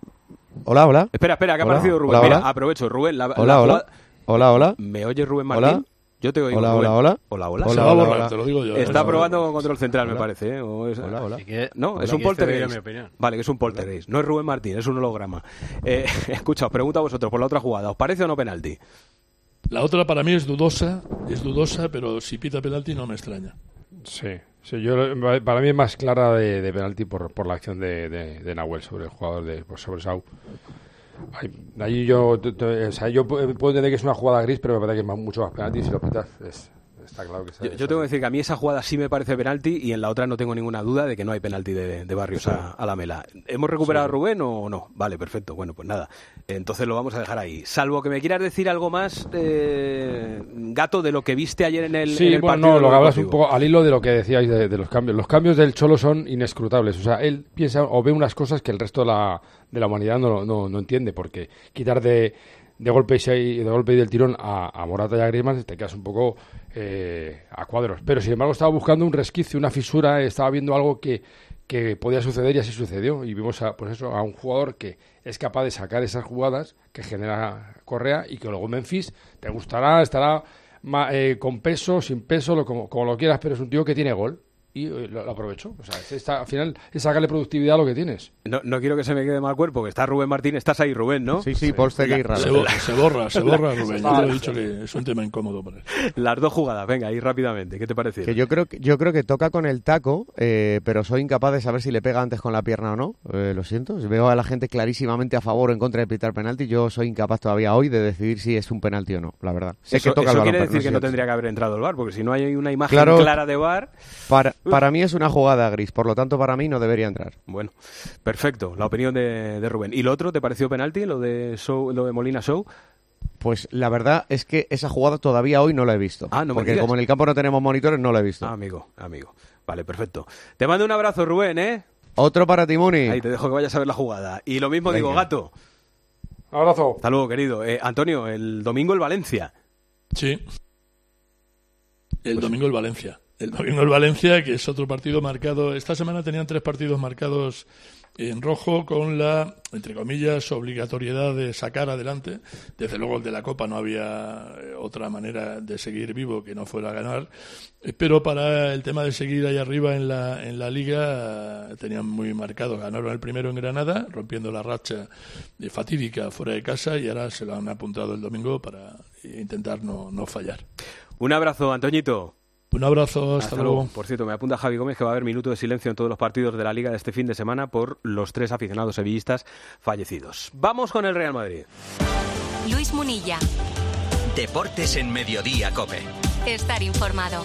Hola, hola. Espera, espera, que ha Hola, aparecido Rubén. hola, Mira, hola. aprovecho, Rubén. La, la Hola, hola. Hola, hola. ¿Me oye Rubén Hola. Martín? Yo te oigo. Hola, hola, Hola, hola. hola. Hola, hola, hola. te lo digo yo. Está Hola, probando hola. con control central, me Hola. parece. ¿eh? O es- Hola, hola. Que- no, Hola. es un ¿Quieres que te diga poltergeist. Vale, que es un poltergeist. No es Rubén Martín, es un holograma. Eh, [LAUGHS] escucha, os pregunto a vosotros por la otra jugada. ¿Os parece o no penalti? La otra para mí es dudosa, es dudosa, pero si pita penalti no me extraña. Sí, sí yo, para mí es más clara de, de penalti por, por la acción de, de, de Nahuel sobre el jugador de pues, sobre Sau. Ahí, yo, o sea, yo pu- puedo entender que es una jugada gris, pero me parece que es mucho más penalti si lo pitas. Es, Está claro que Yo, yo tengo que decir que a mí esa jugada sí me parece penalti y en la otra no tengo ninguna duda de que no hay penalti de, de Barrios a, a la mela. ¿Hemos recuperado a Rubén o no? Vale, perfecto. Bueno, pues nada. Entonces lo vamos a dejar ahí. Salvo que me quieras decir algo más, eh, Gato, de lo que viste ayer en el, Sí, en el bueno, partido. no, lo que hablas un poco al hilo de lo que decíais de, de los cambios. Los cambios del Cholo son inescrutables. O sea, él piensa o ve unas cosas que el resto de la, de la humanidad no, no, no entiende, porque quitar de, de golpe y de golpe y del tirón a, a Morata y a Griezmann te quedas un poco eh, a cuadros. Pero sin embargo estaba buscando un resquicio, una fisura, estaba viendo algo que, que podía suceder y así sucedió. Y vimos a, pues eso, a un jugador que es capaz de sacar esas jugadas que genera Correa y que luego Memphis te gustará, estará ma- eh, con peso, sin peso, lo, como, como lo quieras, pero es un tío que tiene gol y eh, lo, lo aprovechó. O sea, es- está- al final es sacarle productividad a lo que tienes. No, no quiero que se me quede mal cuerpo, que está Rubén Martín. Estás ahí, Rubén, ¿no? Sí, sí, y Rara. Se, bo- se borra, se borra, Rubén. Yo te lo he dicho que es un tema incómodo para él. Las dos jugadas, venga, ahí rápidamente. ¿Qué te parece? Que yo creo que yo creo que toca con el taco, eh, pero soy incapaz de saber si le pega antes con la pierna o no. Eh, lo siento. Veo a la gente clarísimamente a favor o en contra de pitar penalti. Yo soy incapaz todavía hoy de decidir si es un penalti o no, la verdad. Sé eso que toca eso el quiere decir que no tendría que haber entrado el bar, porque si no hay una imagen Claro. clara de bar. Para, para mí es una jugada gris, por lo tanto para mí no debería entrar. Bueno, perfecto. La opinión de, de Rubén. ¿Y lo otro te pareció penalti, lo de Show, lo de Molina Show? Pues la verdad es que esa jugada todavía hoy no la he visto. Ah, no me porque digas. como en el campo no tenemos monitores, no la he visto. Ah, amigo, amigo. Vale, perfecto. Te mando un abrazo, Rubén, ¿eh? Otro para Timuni. Ahí te dejo que vayas a ver la jugada. Y lo mismo digo, gato. Abrazo. Hasta luego, querido. Eh, Antonio, el domingo el Valencia. Sí. El domingo el Valencia. El domingo el Valencia, que es otro partido marcado. Esta semana tenían tres partidos marcados en rojo con la, entre comillas, obligatoriedad de sacar adelante. Desde luego el de la Copa no había eh, otra manera de seguir vivo que no fuera a ganar. Eh, Pero para el tema de seguir ahí arriba en la, en la liga tenían muy marcado. Ganaron el primero en Granada, rompiendo la racha de fatídica fuera de casa y ahora se lo han apuntado el domingo para intentar no, no fallar. Un abrazo, Antoñito. Un abrazo, hasta, luego. Por cierto, me apunta Javi Gómez que va a haber minuto de silencio en todos los partidos de la Liga de este fin de semana por los tres aficionados sevillistas fallecidos. Vamos con el Real Madrid. Luis Munilla. Deportes en Mediodía, Cope. Estar informado.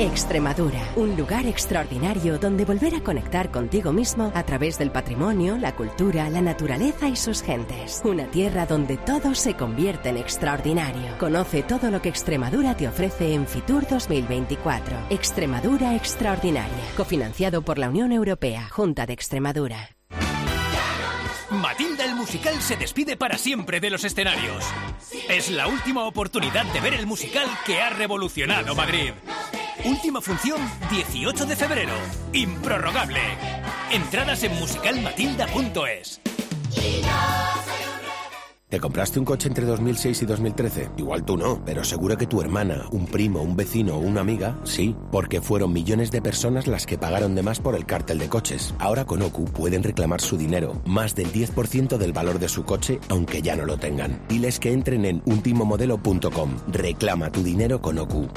Extremadura, un lugar extraordinario donde volver a conectar contigo mismo a través del patrimonio, la cultura, la naturaleza y sus gentes. Una tierra donde todo se convierte en extraordinario. Conoce todo lo que Extremadura te ofrece en Fitur 2024. Extremadura Extraordinaria, cofinanciado por la Unión Europea, Junta de Extremadura. Matilda el musical se despide para siempre de los escenarios. Es la última oportunidad de ver el musical que ha revolucionado Madrid. Última función 18 de febrero. Improrrogable. Entradas en musicalmatilda.es. ¿Te compraste un coche entre 2006 y 2013? Igual tú no, pero seguro que tu hermana, un primo, un vecino o una amiga, sí, porque fueron millones de personas las que pagaron de más por el cártel de coches. Ahora con OCU pueden reclamar su dinero, más del 10% del valor de su coche, aunque ya no lo tengan. Diles que entren en ultimomodelo.com. Reclama tu dinero con OCU.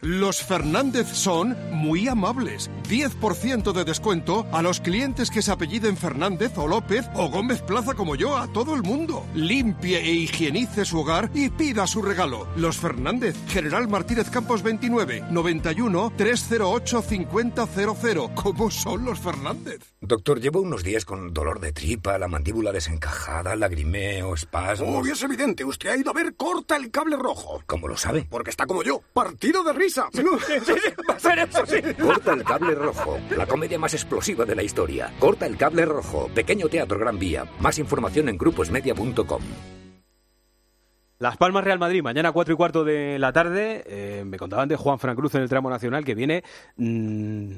Los Fernández son muy amables. 10% de descuento a los clientes que se apelliden Fernández o López o Gómez Plaza como yo, a todo el mundo. Limpie e higienice su hogar y pida su regalo. Los Fernández, General Martínez Campos 29, 91 308 5000. ¿Cómo son los Fernández? Doctor, llevo unos días con dolor de tripa, la mandíbula desencajada, lagrimeo, espasmos. Obvio es evidente, usted ha ido a ver Corta el Cable Rojo. ¿Cómo lo sabe? Porque está como yo, partido de risa. Sí, sí, sí, va a ser eso, sí. Corta el cable rojo, la comedia más explosiva de la historia. Corta el cable rojo, pequeño teatro Gran Vía. Más información en gruposmedia.com. Las Palmas Real Madrid, mañana 4 y cuarto de la tarde. Eh, me contaban de Juan Fran Cruz en el tramo nacional que viene mm,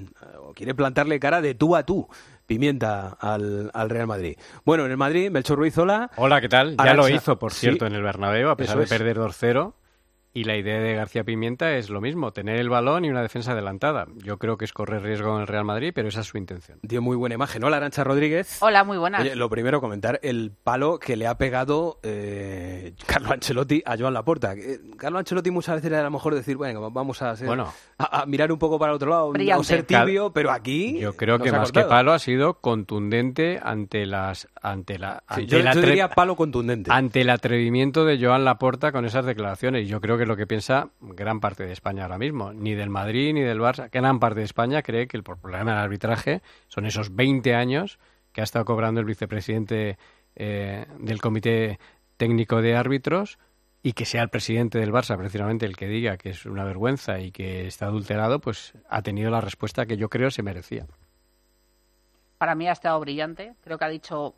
o quiere plantarle cara de tú a tú. Pimienta al, al Real Madrid. Bueno, en el Madrid, Melchor Ruiz, hola. Hola, ¿qué tal? Ya Arancha- lo hizo, por Sí, cierto, en el Bernabéu, a pesar eso de perder 2-0. Y la idea de García Pimienta es lo mismo, tener el balón y una defensa adelantada. Yo creo que es correr riesgo en el Real Madrid, pero esa es su intención. Dio muy buena imagen. Hola, Arancha Rodríguez. Hola, muy buenas. Oye, lo primero, comentar el palo que le ha pegado eh, Carlo Ancelotti a Joan Laporta. Eh, Carlo Ancelotti muchas veces era a lo mejor decir, bueno, vamos a, ser- Bueno. a, a mirar un poco para el otro lado, Brillante. o ser tibio, pero aquí Yo creo que más que palo ha sido contundente ante las ante la Sí, ante yo- el yo diría palo contundente. ante el atrevimiento de Joan Laporta con esas declaraciones. Yo creo que lo que piensa gran parte de España ahora mismo, ni del Madrid ni del Barça, gran parte de España cree que el problema del arbitraje son esos 20 años que ha estado cobrando el vicepresidente eh, del comité técnico de árbitros y que sea el presidente del Barça precisamente el que diga que es una vergüenza y que está adulterado, pues ha tenido la respuesta que yo creo se merecía. Para mí ha estado brillante. Creo que ha dicho,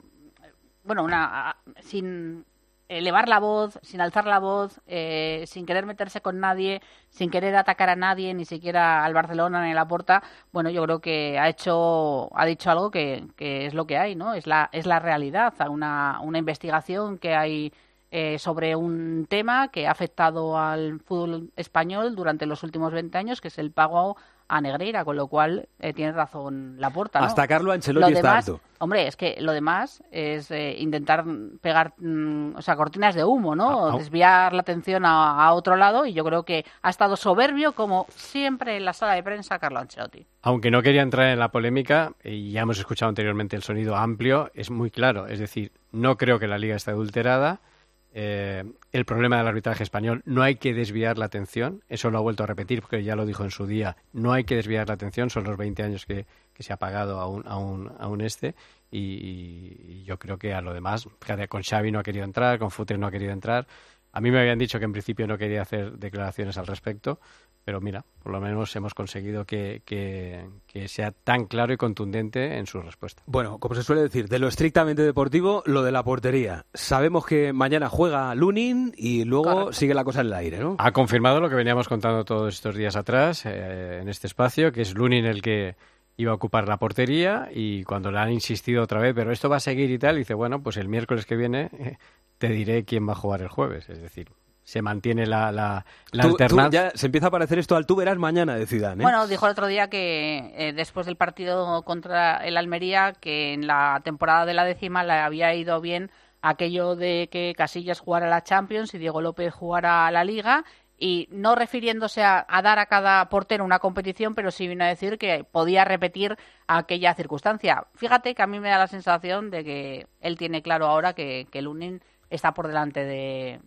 bueno, una sin elevar la voz, sin alzar la voz, eh, sin querer meterse con nadie, sin querer atacar a nadie, ni siquiera al Barcelona ni a la Porta. Bueno, yo creo que ha hecho, ha dicho algo que, que es lo que hay, ¿no? Es la, es la realidad, una, una investigación que hay eh, sobre un tema que ha afectado al fútbol español durante los últimos 20 años, que es el pago a Negreira, con lo cual eh, tiene razón la porta. Hasta Carlo Ancelotti lo está demás, harto. Hombre, es que lo demás es eh, intentar pegar, mm, o sea, cortinas de humo, ¿no? Ah, ah. Desviar la atención a, a otro lado y yo creo que ha estado soberbio como siempre en la sala de prensa Carlo Ancelotti. Aunque no quería entrar en la polémica, y ya hemos escuchado anteriormente el sonido amplio, es muy claro. Es decir, no creo que la liga esté adulterada. Eh, el problema del arbitraje español no hay que desviar la atención. Eso lo ha vuelto a repetir porque ya lo dijo en su día. No hay que desviar la atención. Son los 20 años que, se ha pagado a un, a un, a un este. Y, y yo creo que a lo demás, con Xavi no ha querido entrar, con Futre no ha querido entrar. A mí me habían dicho que en principio no quería hacer declaraciones al respecto, pero mira, por lo menos hemos conseguido que, que- que sea tan claro y contundente en su respuesta. Bueno, como se suele decir, de lo estrictamente deportivo, lo de la portería. Sabemos que mañana juega Lunin y luego sigue la cosa en el aire, ¿no? Ha confirmado lo que veníamos contando todos estos días atrás eh, en este espacio, que es Lunin el que iba a ocupar la portería y cuando le han insistido otra vez, pero esto va a seguir y tal, dice, bueno, pues el miércoles que viene eh, te diré quién va a jugar el jueves. Es decir, se mantiene la, la, la Tú- tú alternancia. ya se empieza a parecer esto al tú verás mañana de Zidane, ¿eh? Bueno, dijo el otro día que eh, después del partido contra el Almería, que en la temporada de la décima le había ido bien aquello de que Casillas jugara la Champions y Diego López jugara a la Liga y no refiriéndose a, a dar a cada portero una competición, pero sí vino a decir que podía repetir aquella circunstancia. Fíjate que a mí me da la sensación de que él tiene claro ahora que, que Lunin está por delante de,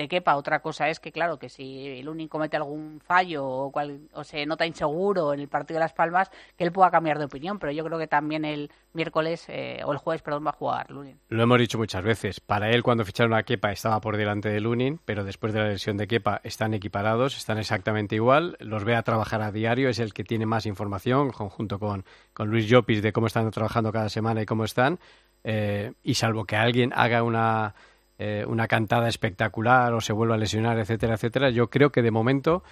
de Kepa. Otra cosa es que, claro, que si Lunin comete algún fallo o, cual- o se nota inseguro en el partido de Las Palmas, que él pueda cambiar de opinión. Pero yo creo que también el miércoles, eh, o el jueves, perdón, va a jugar Lunin. Lo hemos dicho muchas veces. Para él, cuando ficharon a Kepa, estaba por delante de Lunin, pero después de la lesión de Kepa están equiparados, están exactamente igual. Los ve a trabajar a diario, es el que tiene más información, junto con, con Luis Llopis, de cómo están trabajando cada semana y cómo están. Eh, y salvo que alguien haga una, eh, una cantada espectacular o se vuelva a lesionar, etcétera, etcétera, yo creo que de momento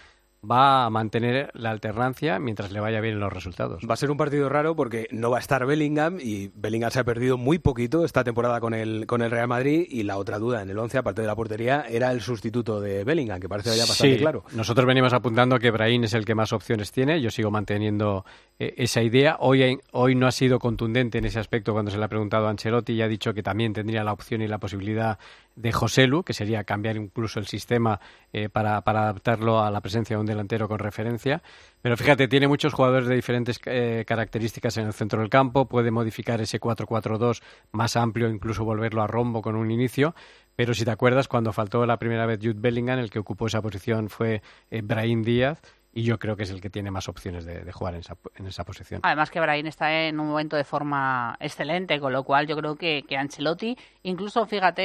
va a mantener la alternancia mientras le vaya bien en los resultados. Va a ser un partido raro porque no va a estar Bellingham y Bellingham se ha perdido muy poquito esta temporada con el, con el Real Madrid y la otra duda en el 11, aparte de la portería, era el sustituto de Bellingham, que parece ya bastante Sí, claro. Nosotros venimos apuntando que Brahim es el que más opciones tiene. Yo sigo manteniendo eh, esa idea. Hoy, hoy no ha sido contundente en ese aspecto cuando se le ha preguntado a Ancelotti y ha dicho que también tendría la opción y la posibilidad de Joselu, que sería cambiar incluso el sistema eh, para, para adaptarlo a la presencia de un delantero con referencia. Pero fíjate, tiene muchos jugadores de diferentes eh, características en el centro del campo. Puede modificar ese 4-4-2 más amplio, incluso volverlo a rombo con un inicio. Pero si te acuerdas, cuando faltó la primera vez Jude Bellingham, el que ocupó esa posición fue eh, Brahim Díaz. Y yo creo que es el que tiene más opciones de, jugar en esa, en esa posición. Además que Brahim está en un momento de forma excelente, con lo cual yo creo que, que Ancelotti, incluso fíjate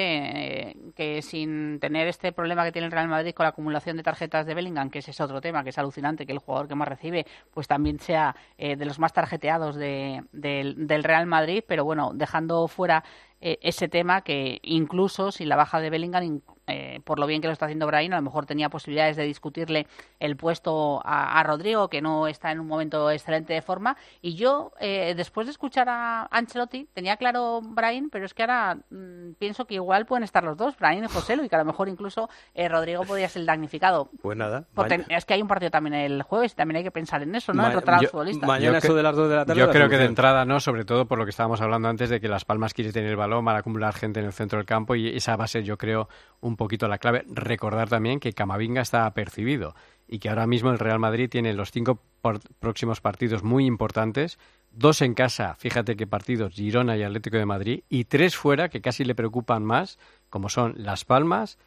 eh, que sin tener este problema que tiene el Real Madrid con la acumulación de tarjetas de Bellingham, que ese es otro tema, que es alucinante, que el jugador que más recibe, pues también sea eh, de los más tarjeteados de- del Real Madrid, pero bueno, dejando fuera eh, ese tema que incluso sin la baja de Bellingham, in- eh, por lo bien que lo está haciendo Brahim, a lo mejor tenía posibilidades de discutirle el puesto a, a Rodrigo, que no está en un momento excelente de forma. Y yo, eh, después de escuchar a Ancelotti, tenía claro Brahim, pero es que ahora mm, pienso que igual pueden estar los dos, Brahim y José y que a lo mejor incluso eh, Rodrigo podría ser el damnificado. Pues nada. Porque es que hay un partido también el jueves, también hay que pensar en eso, ¿no? Ma- en rotar a los yo- futbolistas. mañana Yo eso cre- de las dos de la tarde. Yo la creo que de entrada no, sobre todo por lo que estábamos hablando antes de que Las Palmas quiere tener el balón, van a acumular gente en el centro del campo y esa va a ser, yo creo, un poquito la clave. Recordar también que Camavinga está apercibido y que ahora mismo el Real Madrid tiene los cinco por- próximos partidos muy importantes, dos en casa, fíjate qué partidos, Girona y Atlético de Madrid, y tres fuera que casi le preocupan más, como son Las Palmas,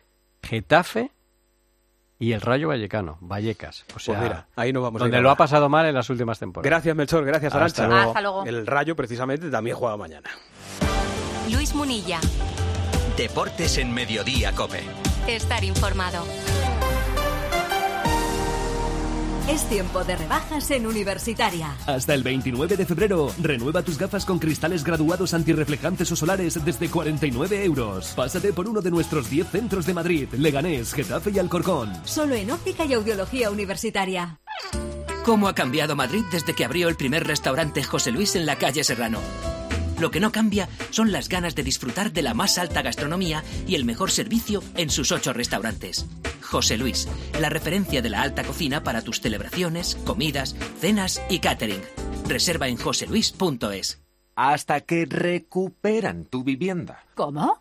Getafe y el Rayo Vallecano, Vallecas. O sea, Pues mira, ahí nos vamos a donde lo ha pasado mal en las últimas temporadas. Gracias, Melchor. Gracias, Hasta Arancha. luego. Hasta luego. El Rayo, precisamente, también juega mañana. Luis Munilla. Deportes en Mediodía, Cope. Estar informado. Es tiempo de rebajas en Universitaria. Hasta el 29 de febrero, renueva tus gafas con cristales graduados antirreflejantes o solares desde 49 euros. Pásate por uno de nuestros 10 centros de Madrid, Leganés, Getafe y Alcorcón. Solo en óptica y audiología universitaria. ¿Cómo ha cambiado Madrid desde que abrió el primer restaurante José Luis en la calle Serrano? Lo que no cambia son las ganas de disfrutar de la más alta gastronomía y el mejor servicio en sus ocho restaurantes. José Luis, la referencia de la alta cocina para tus celebraciones, comidas, cenas y catering. Reserva en joseluis.es. Hasta que recuperan tu vivienda. ¿Cómo?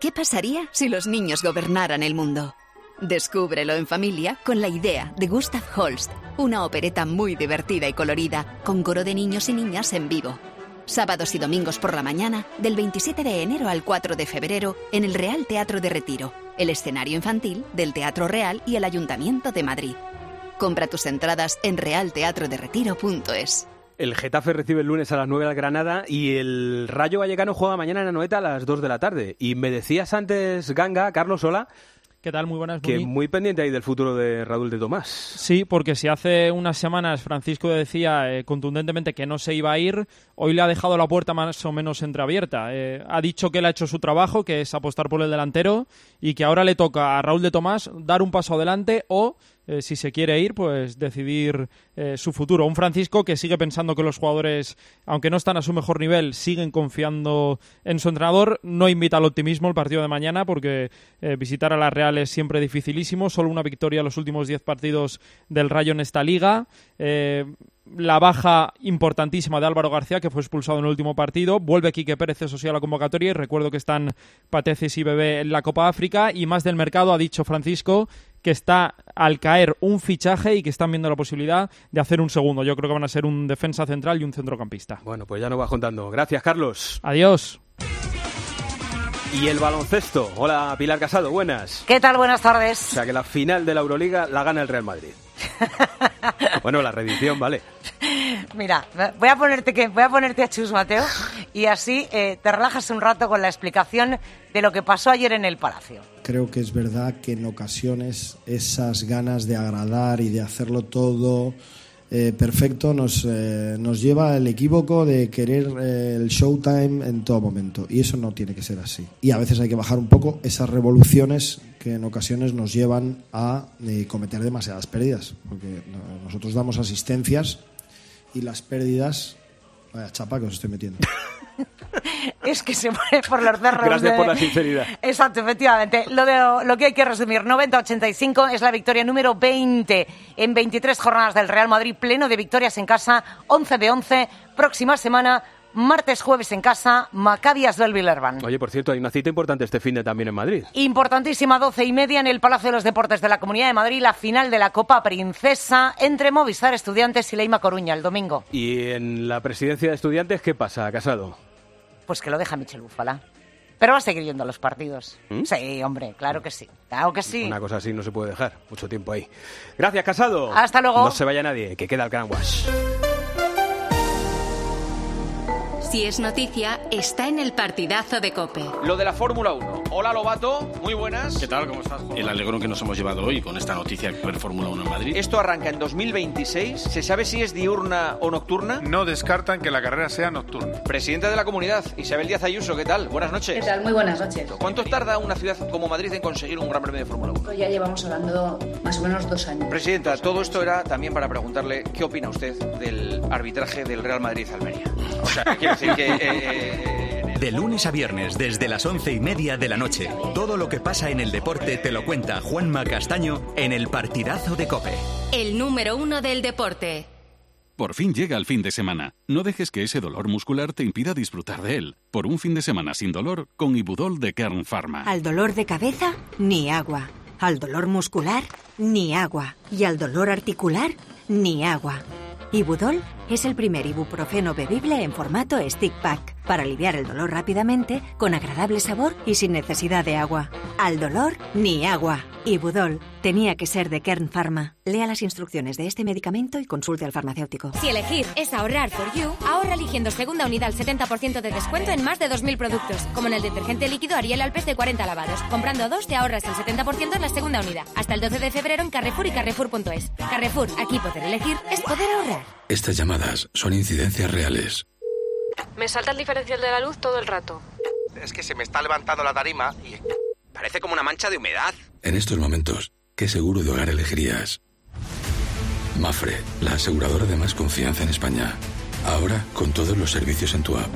¿Qué pasaría si los niños gobernaran el mundo? Descúbrelo en familia con la idea de Gustav Holst, una opereta muy divertida y colorida, con coro de niños y niñas en vivo. Sábados y domingos por la mañana, del 27 de enero al 4 de febrero, en el Real Teatro de Retiro, el escenario infantil del Teatro Real y el Ayuntamiento de Madrid. Compra tus entradas en realteatroderetiro.es. El Getafe recibe el lunes a las 9 al Granada y el Rayo Vallecano juega mañana en la Noeta a las 2 de la tarde. Y me decías antes, Ganga, Carlos Sola, ¿Qué tal? Muy buenas. que muy pendiente ahí del futuro de Raúl de Tomás. Sí, porque si hace unas semanas Francisco decía eh, contundentemente que no se iba a ir, hoy le ha dejado la puerta más o menos entreabierta. Eh, ha dicho que él ha hecho su trabajo, que es apostar por el delantero, y que ahora le toca a Raúl de Tomás dar un paso adelante o, eh, si se quiere ir, pues decidir eh, su futuro. Un Francisco que sigue pensando que los jugadores, aunque no están a su mejor nivel, siguen confiando en su entrenador. No invita al optimismo el partido de mañana porque eh, visitar a la Real es siempre dificilísimo. Solo una victoria en los últimos 10 partidos del Rayo en esta liga. La baja importantísima de Álvaro García, que fue expulsado en el último partido. Vuelve Quique Pérez, eso sí, a la convocatoria. Y recuerdo que están Pateces y Bebé en la Copa África. Y más del mercado, ha dicho Francisco, que está al caer un fichaje y que están viendo la posibilidad de hacer un segundo. Yo creo que van a ser un defensa central y un centrocampista. Bueno, pues ya nos vas contando. Gracias, Carlos. Adiós. Y el baloncesto. Hola, Pilar Casado, buenas. ¿Qué tal? Buenas tardes. O sea que la final de la Euroliga la gana el Real Madrid. [LAUGHS] bueno, la reedición, vale. Mira, voy a ponerte que voy a ponerte a Chus Mateo y así eh, te relajas un rato con la explicación de lo que pasó ayer en el Palacio. Creo que es verdad que en ocasiones esas ganas de agradar y de hacerlo todo eh, perfecto nos, eh, nos lleva al equívoco de querer eh, el showtime en todo momento. Y eso no tiene que ser así. Y a veces hay que bajar un poco esas revoluciones que en ocasiones nos llevan a eh, cometer demasiadas pérdidas. Porque no- nosotros damos asistencias y las pérdidas... Vaya chapa que os estoy metiendo. [LAUGHS] Es que se muere por los cerros. Gracias de- por la sinceridad. Exacto, efectivamente. Lo, de, lo que hay que resumir, 90-85 es la victoria número 20 en 23 jornadas del Real Madrid, pleno de victorias en casa, 11 de 11. Próxima semana, martes, jueves en casa, Maccabias del Villerban. Oye, por cierto, hay una cita importante este fin de también en Madrid. Importantísima, 12 y media en el Palacio de los Deportes de la Comunidad de Madrid, la final de la Copa Princesa entre Movistar Estudiantes y Leima Coruña el domingo. Y en la presidencia de estudiantes, ¿qué pasa, Casado? Pues que lo deja Michel Búfala. Pero va a seguir yendo a los partidos. Sí, hombre, claro que sí. Claro que sí. ¿Mm? Una cosa así no se puede dejar. Mucho tiempo ahí. Gracias, Casado. Hasta luego. No se vaya nadie, que queda el Gran Wash. Si es noticia, está en el partidazo de Cope. Lo de la Fórmula 1. Hola Lobato, muy buenas. ¿Qué tal? ¿Cómo estás? El alegrón que nos hemos llevado hoy con esta noticia de Fórmula 1 en Madrid. Esto arranca en 2026. ¿Se sabe si es diurna o nocturna? No descartan que la carrera sea nocturna. Presidenta de la comunidad, Isabel Díaz Ayuso, ¿qué tal? Buenas noches. ¿Qué tal? Muy buenas noches. ¿Cuánto tarda una ciudad como Madrid en conseguir un gran premio de Fórmula 1? Pues ya llevamos hablando más o menos dos años. Presidenta, todo esto era también para preguntarle qué opina usted del arbitraje del Real Madrid-Almería. O sea, quiero decir que... eh, De lunes a viernes, desde las once y media de la noche, todo lo que pasa en el deporte te lo cuenta Juanma Castaño en el partidazo de Cope. El número uno del deporte. Por fin llega el fin de semana. No dejes que ese dolor muscular te impida disfrutar de él. Por un fin de semana sin dolor, con Ibudol de Kern Pharma. Al dolor de cabeza, ni agua. Al dolor muscular, ni agua. Y al dolor articular, ni agua. Ibudol es el primer ibuprofeno bebible en formato stick pack para aliviar el dolor rápidamente, con agradable sabor y sin necesidad de agua. Al dolor, ni agua. Ibudol tenía que ser de Kern Pharma. Lea las instrucciones de este medicamento y consulte al farmacéutico. Si elegir es ahorrar for you, ahorra eligiendo segunda unidad al 70% de descuento en más de 2.000 productos, como en el detergente líquido Ariel Alpes de 40 lavados. Comprando dos te ahorras el 70% en la segunda unidad. Hasta el 12 de febrero en Carrefour y Carrefour.es. Carrefour, aquí poder elegir es poder ahorrar. Estas llamadas son incidencias reales. Me salta el diferencial de la luz todo el rato. Es que se me está levantando la tarima y parece como una mancha de humedad. En estos momentos, ¿qué seguro de hogar elegirías? Mafre, la aseguradora de más confianza en España. Ahora con todos los servicios en tu app.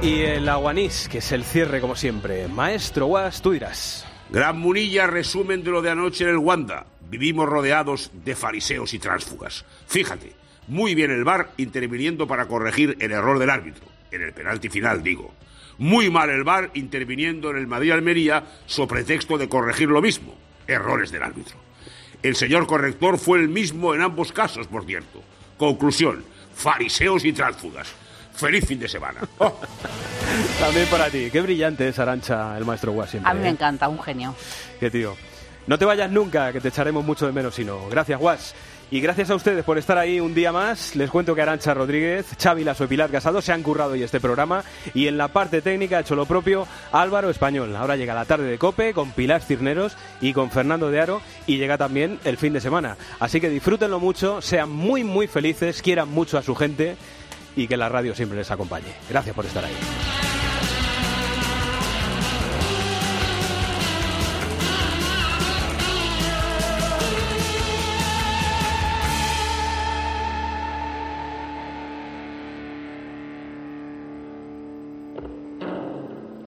Y el aguanís, que es el cierre como siempre. Maestro Guas, tú dirás. Gran Munilla, resumen de lo de anoche en el Wanda. Vivimos rodeados de fariseos y tránsfugas. Fíjate, muy bien el VAR interviniendo para corregir el error del árbitro. En el penalti final, digo. Muy mal el VAR interviniendo en el Madrid-Almería so pretexto de corregir lo mismo. Errores del árbitro. El señor corrector fue el mismo en ambos casos, por cierto. Conclusión, fariseos y tránsfugas. Feliz fin de semana. [LAUGHS] Oh. También para ti. Qué brillante es Arancha, el maestro Guas siempre. A mí me ¿eh? encanta, un genio. Qué tío. No te vayas nunca, que te echaremos mucho de menos, sino. Gracias, Guas. Y gracias a ustedes por estar ahí un día más. Les cuento que Arancha Rodríguez, Xavi Lasso y Pilar Casado se han currado hoy este programa. Y en la parte técnica ha hecho lo propio Álvaro Español. Ahora llega la tarde de Cope con Pilar Cirneros y con Fernando de Aro. Y llega también el fin de semana. Así que disfrútenlo mucho, sean muy, muy felices, quieran mucho a su gente y que la radio siempre les acompañe. Gracias por estar ahí.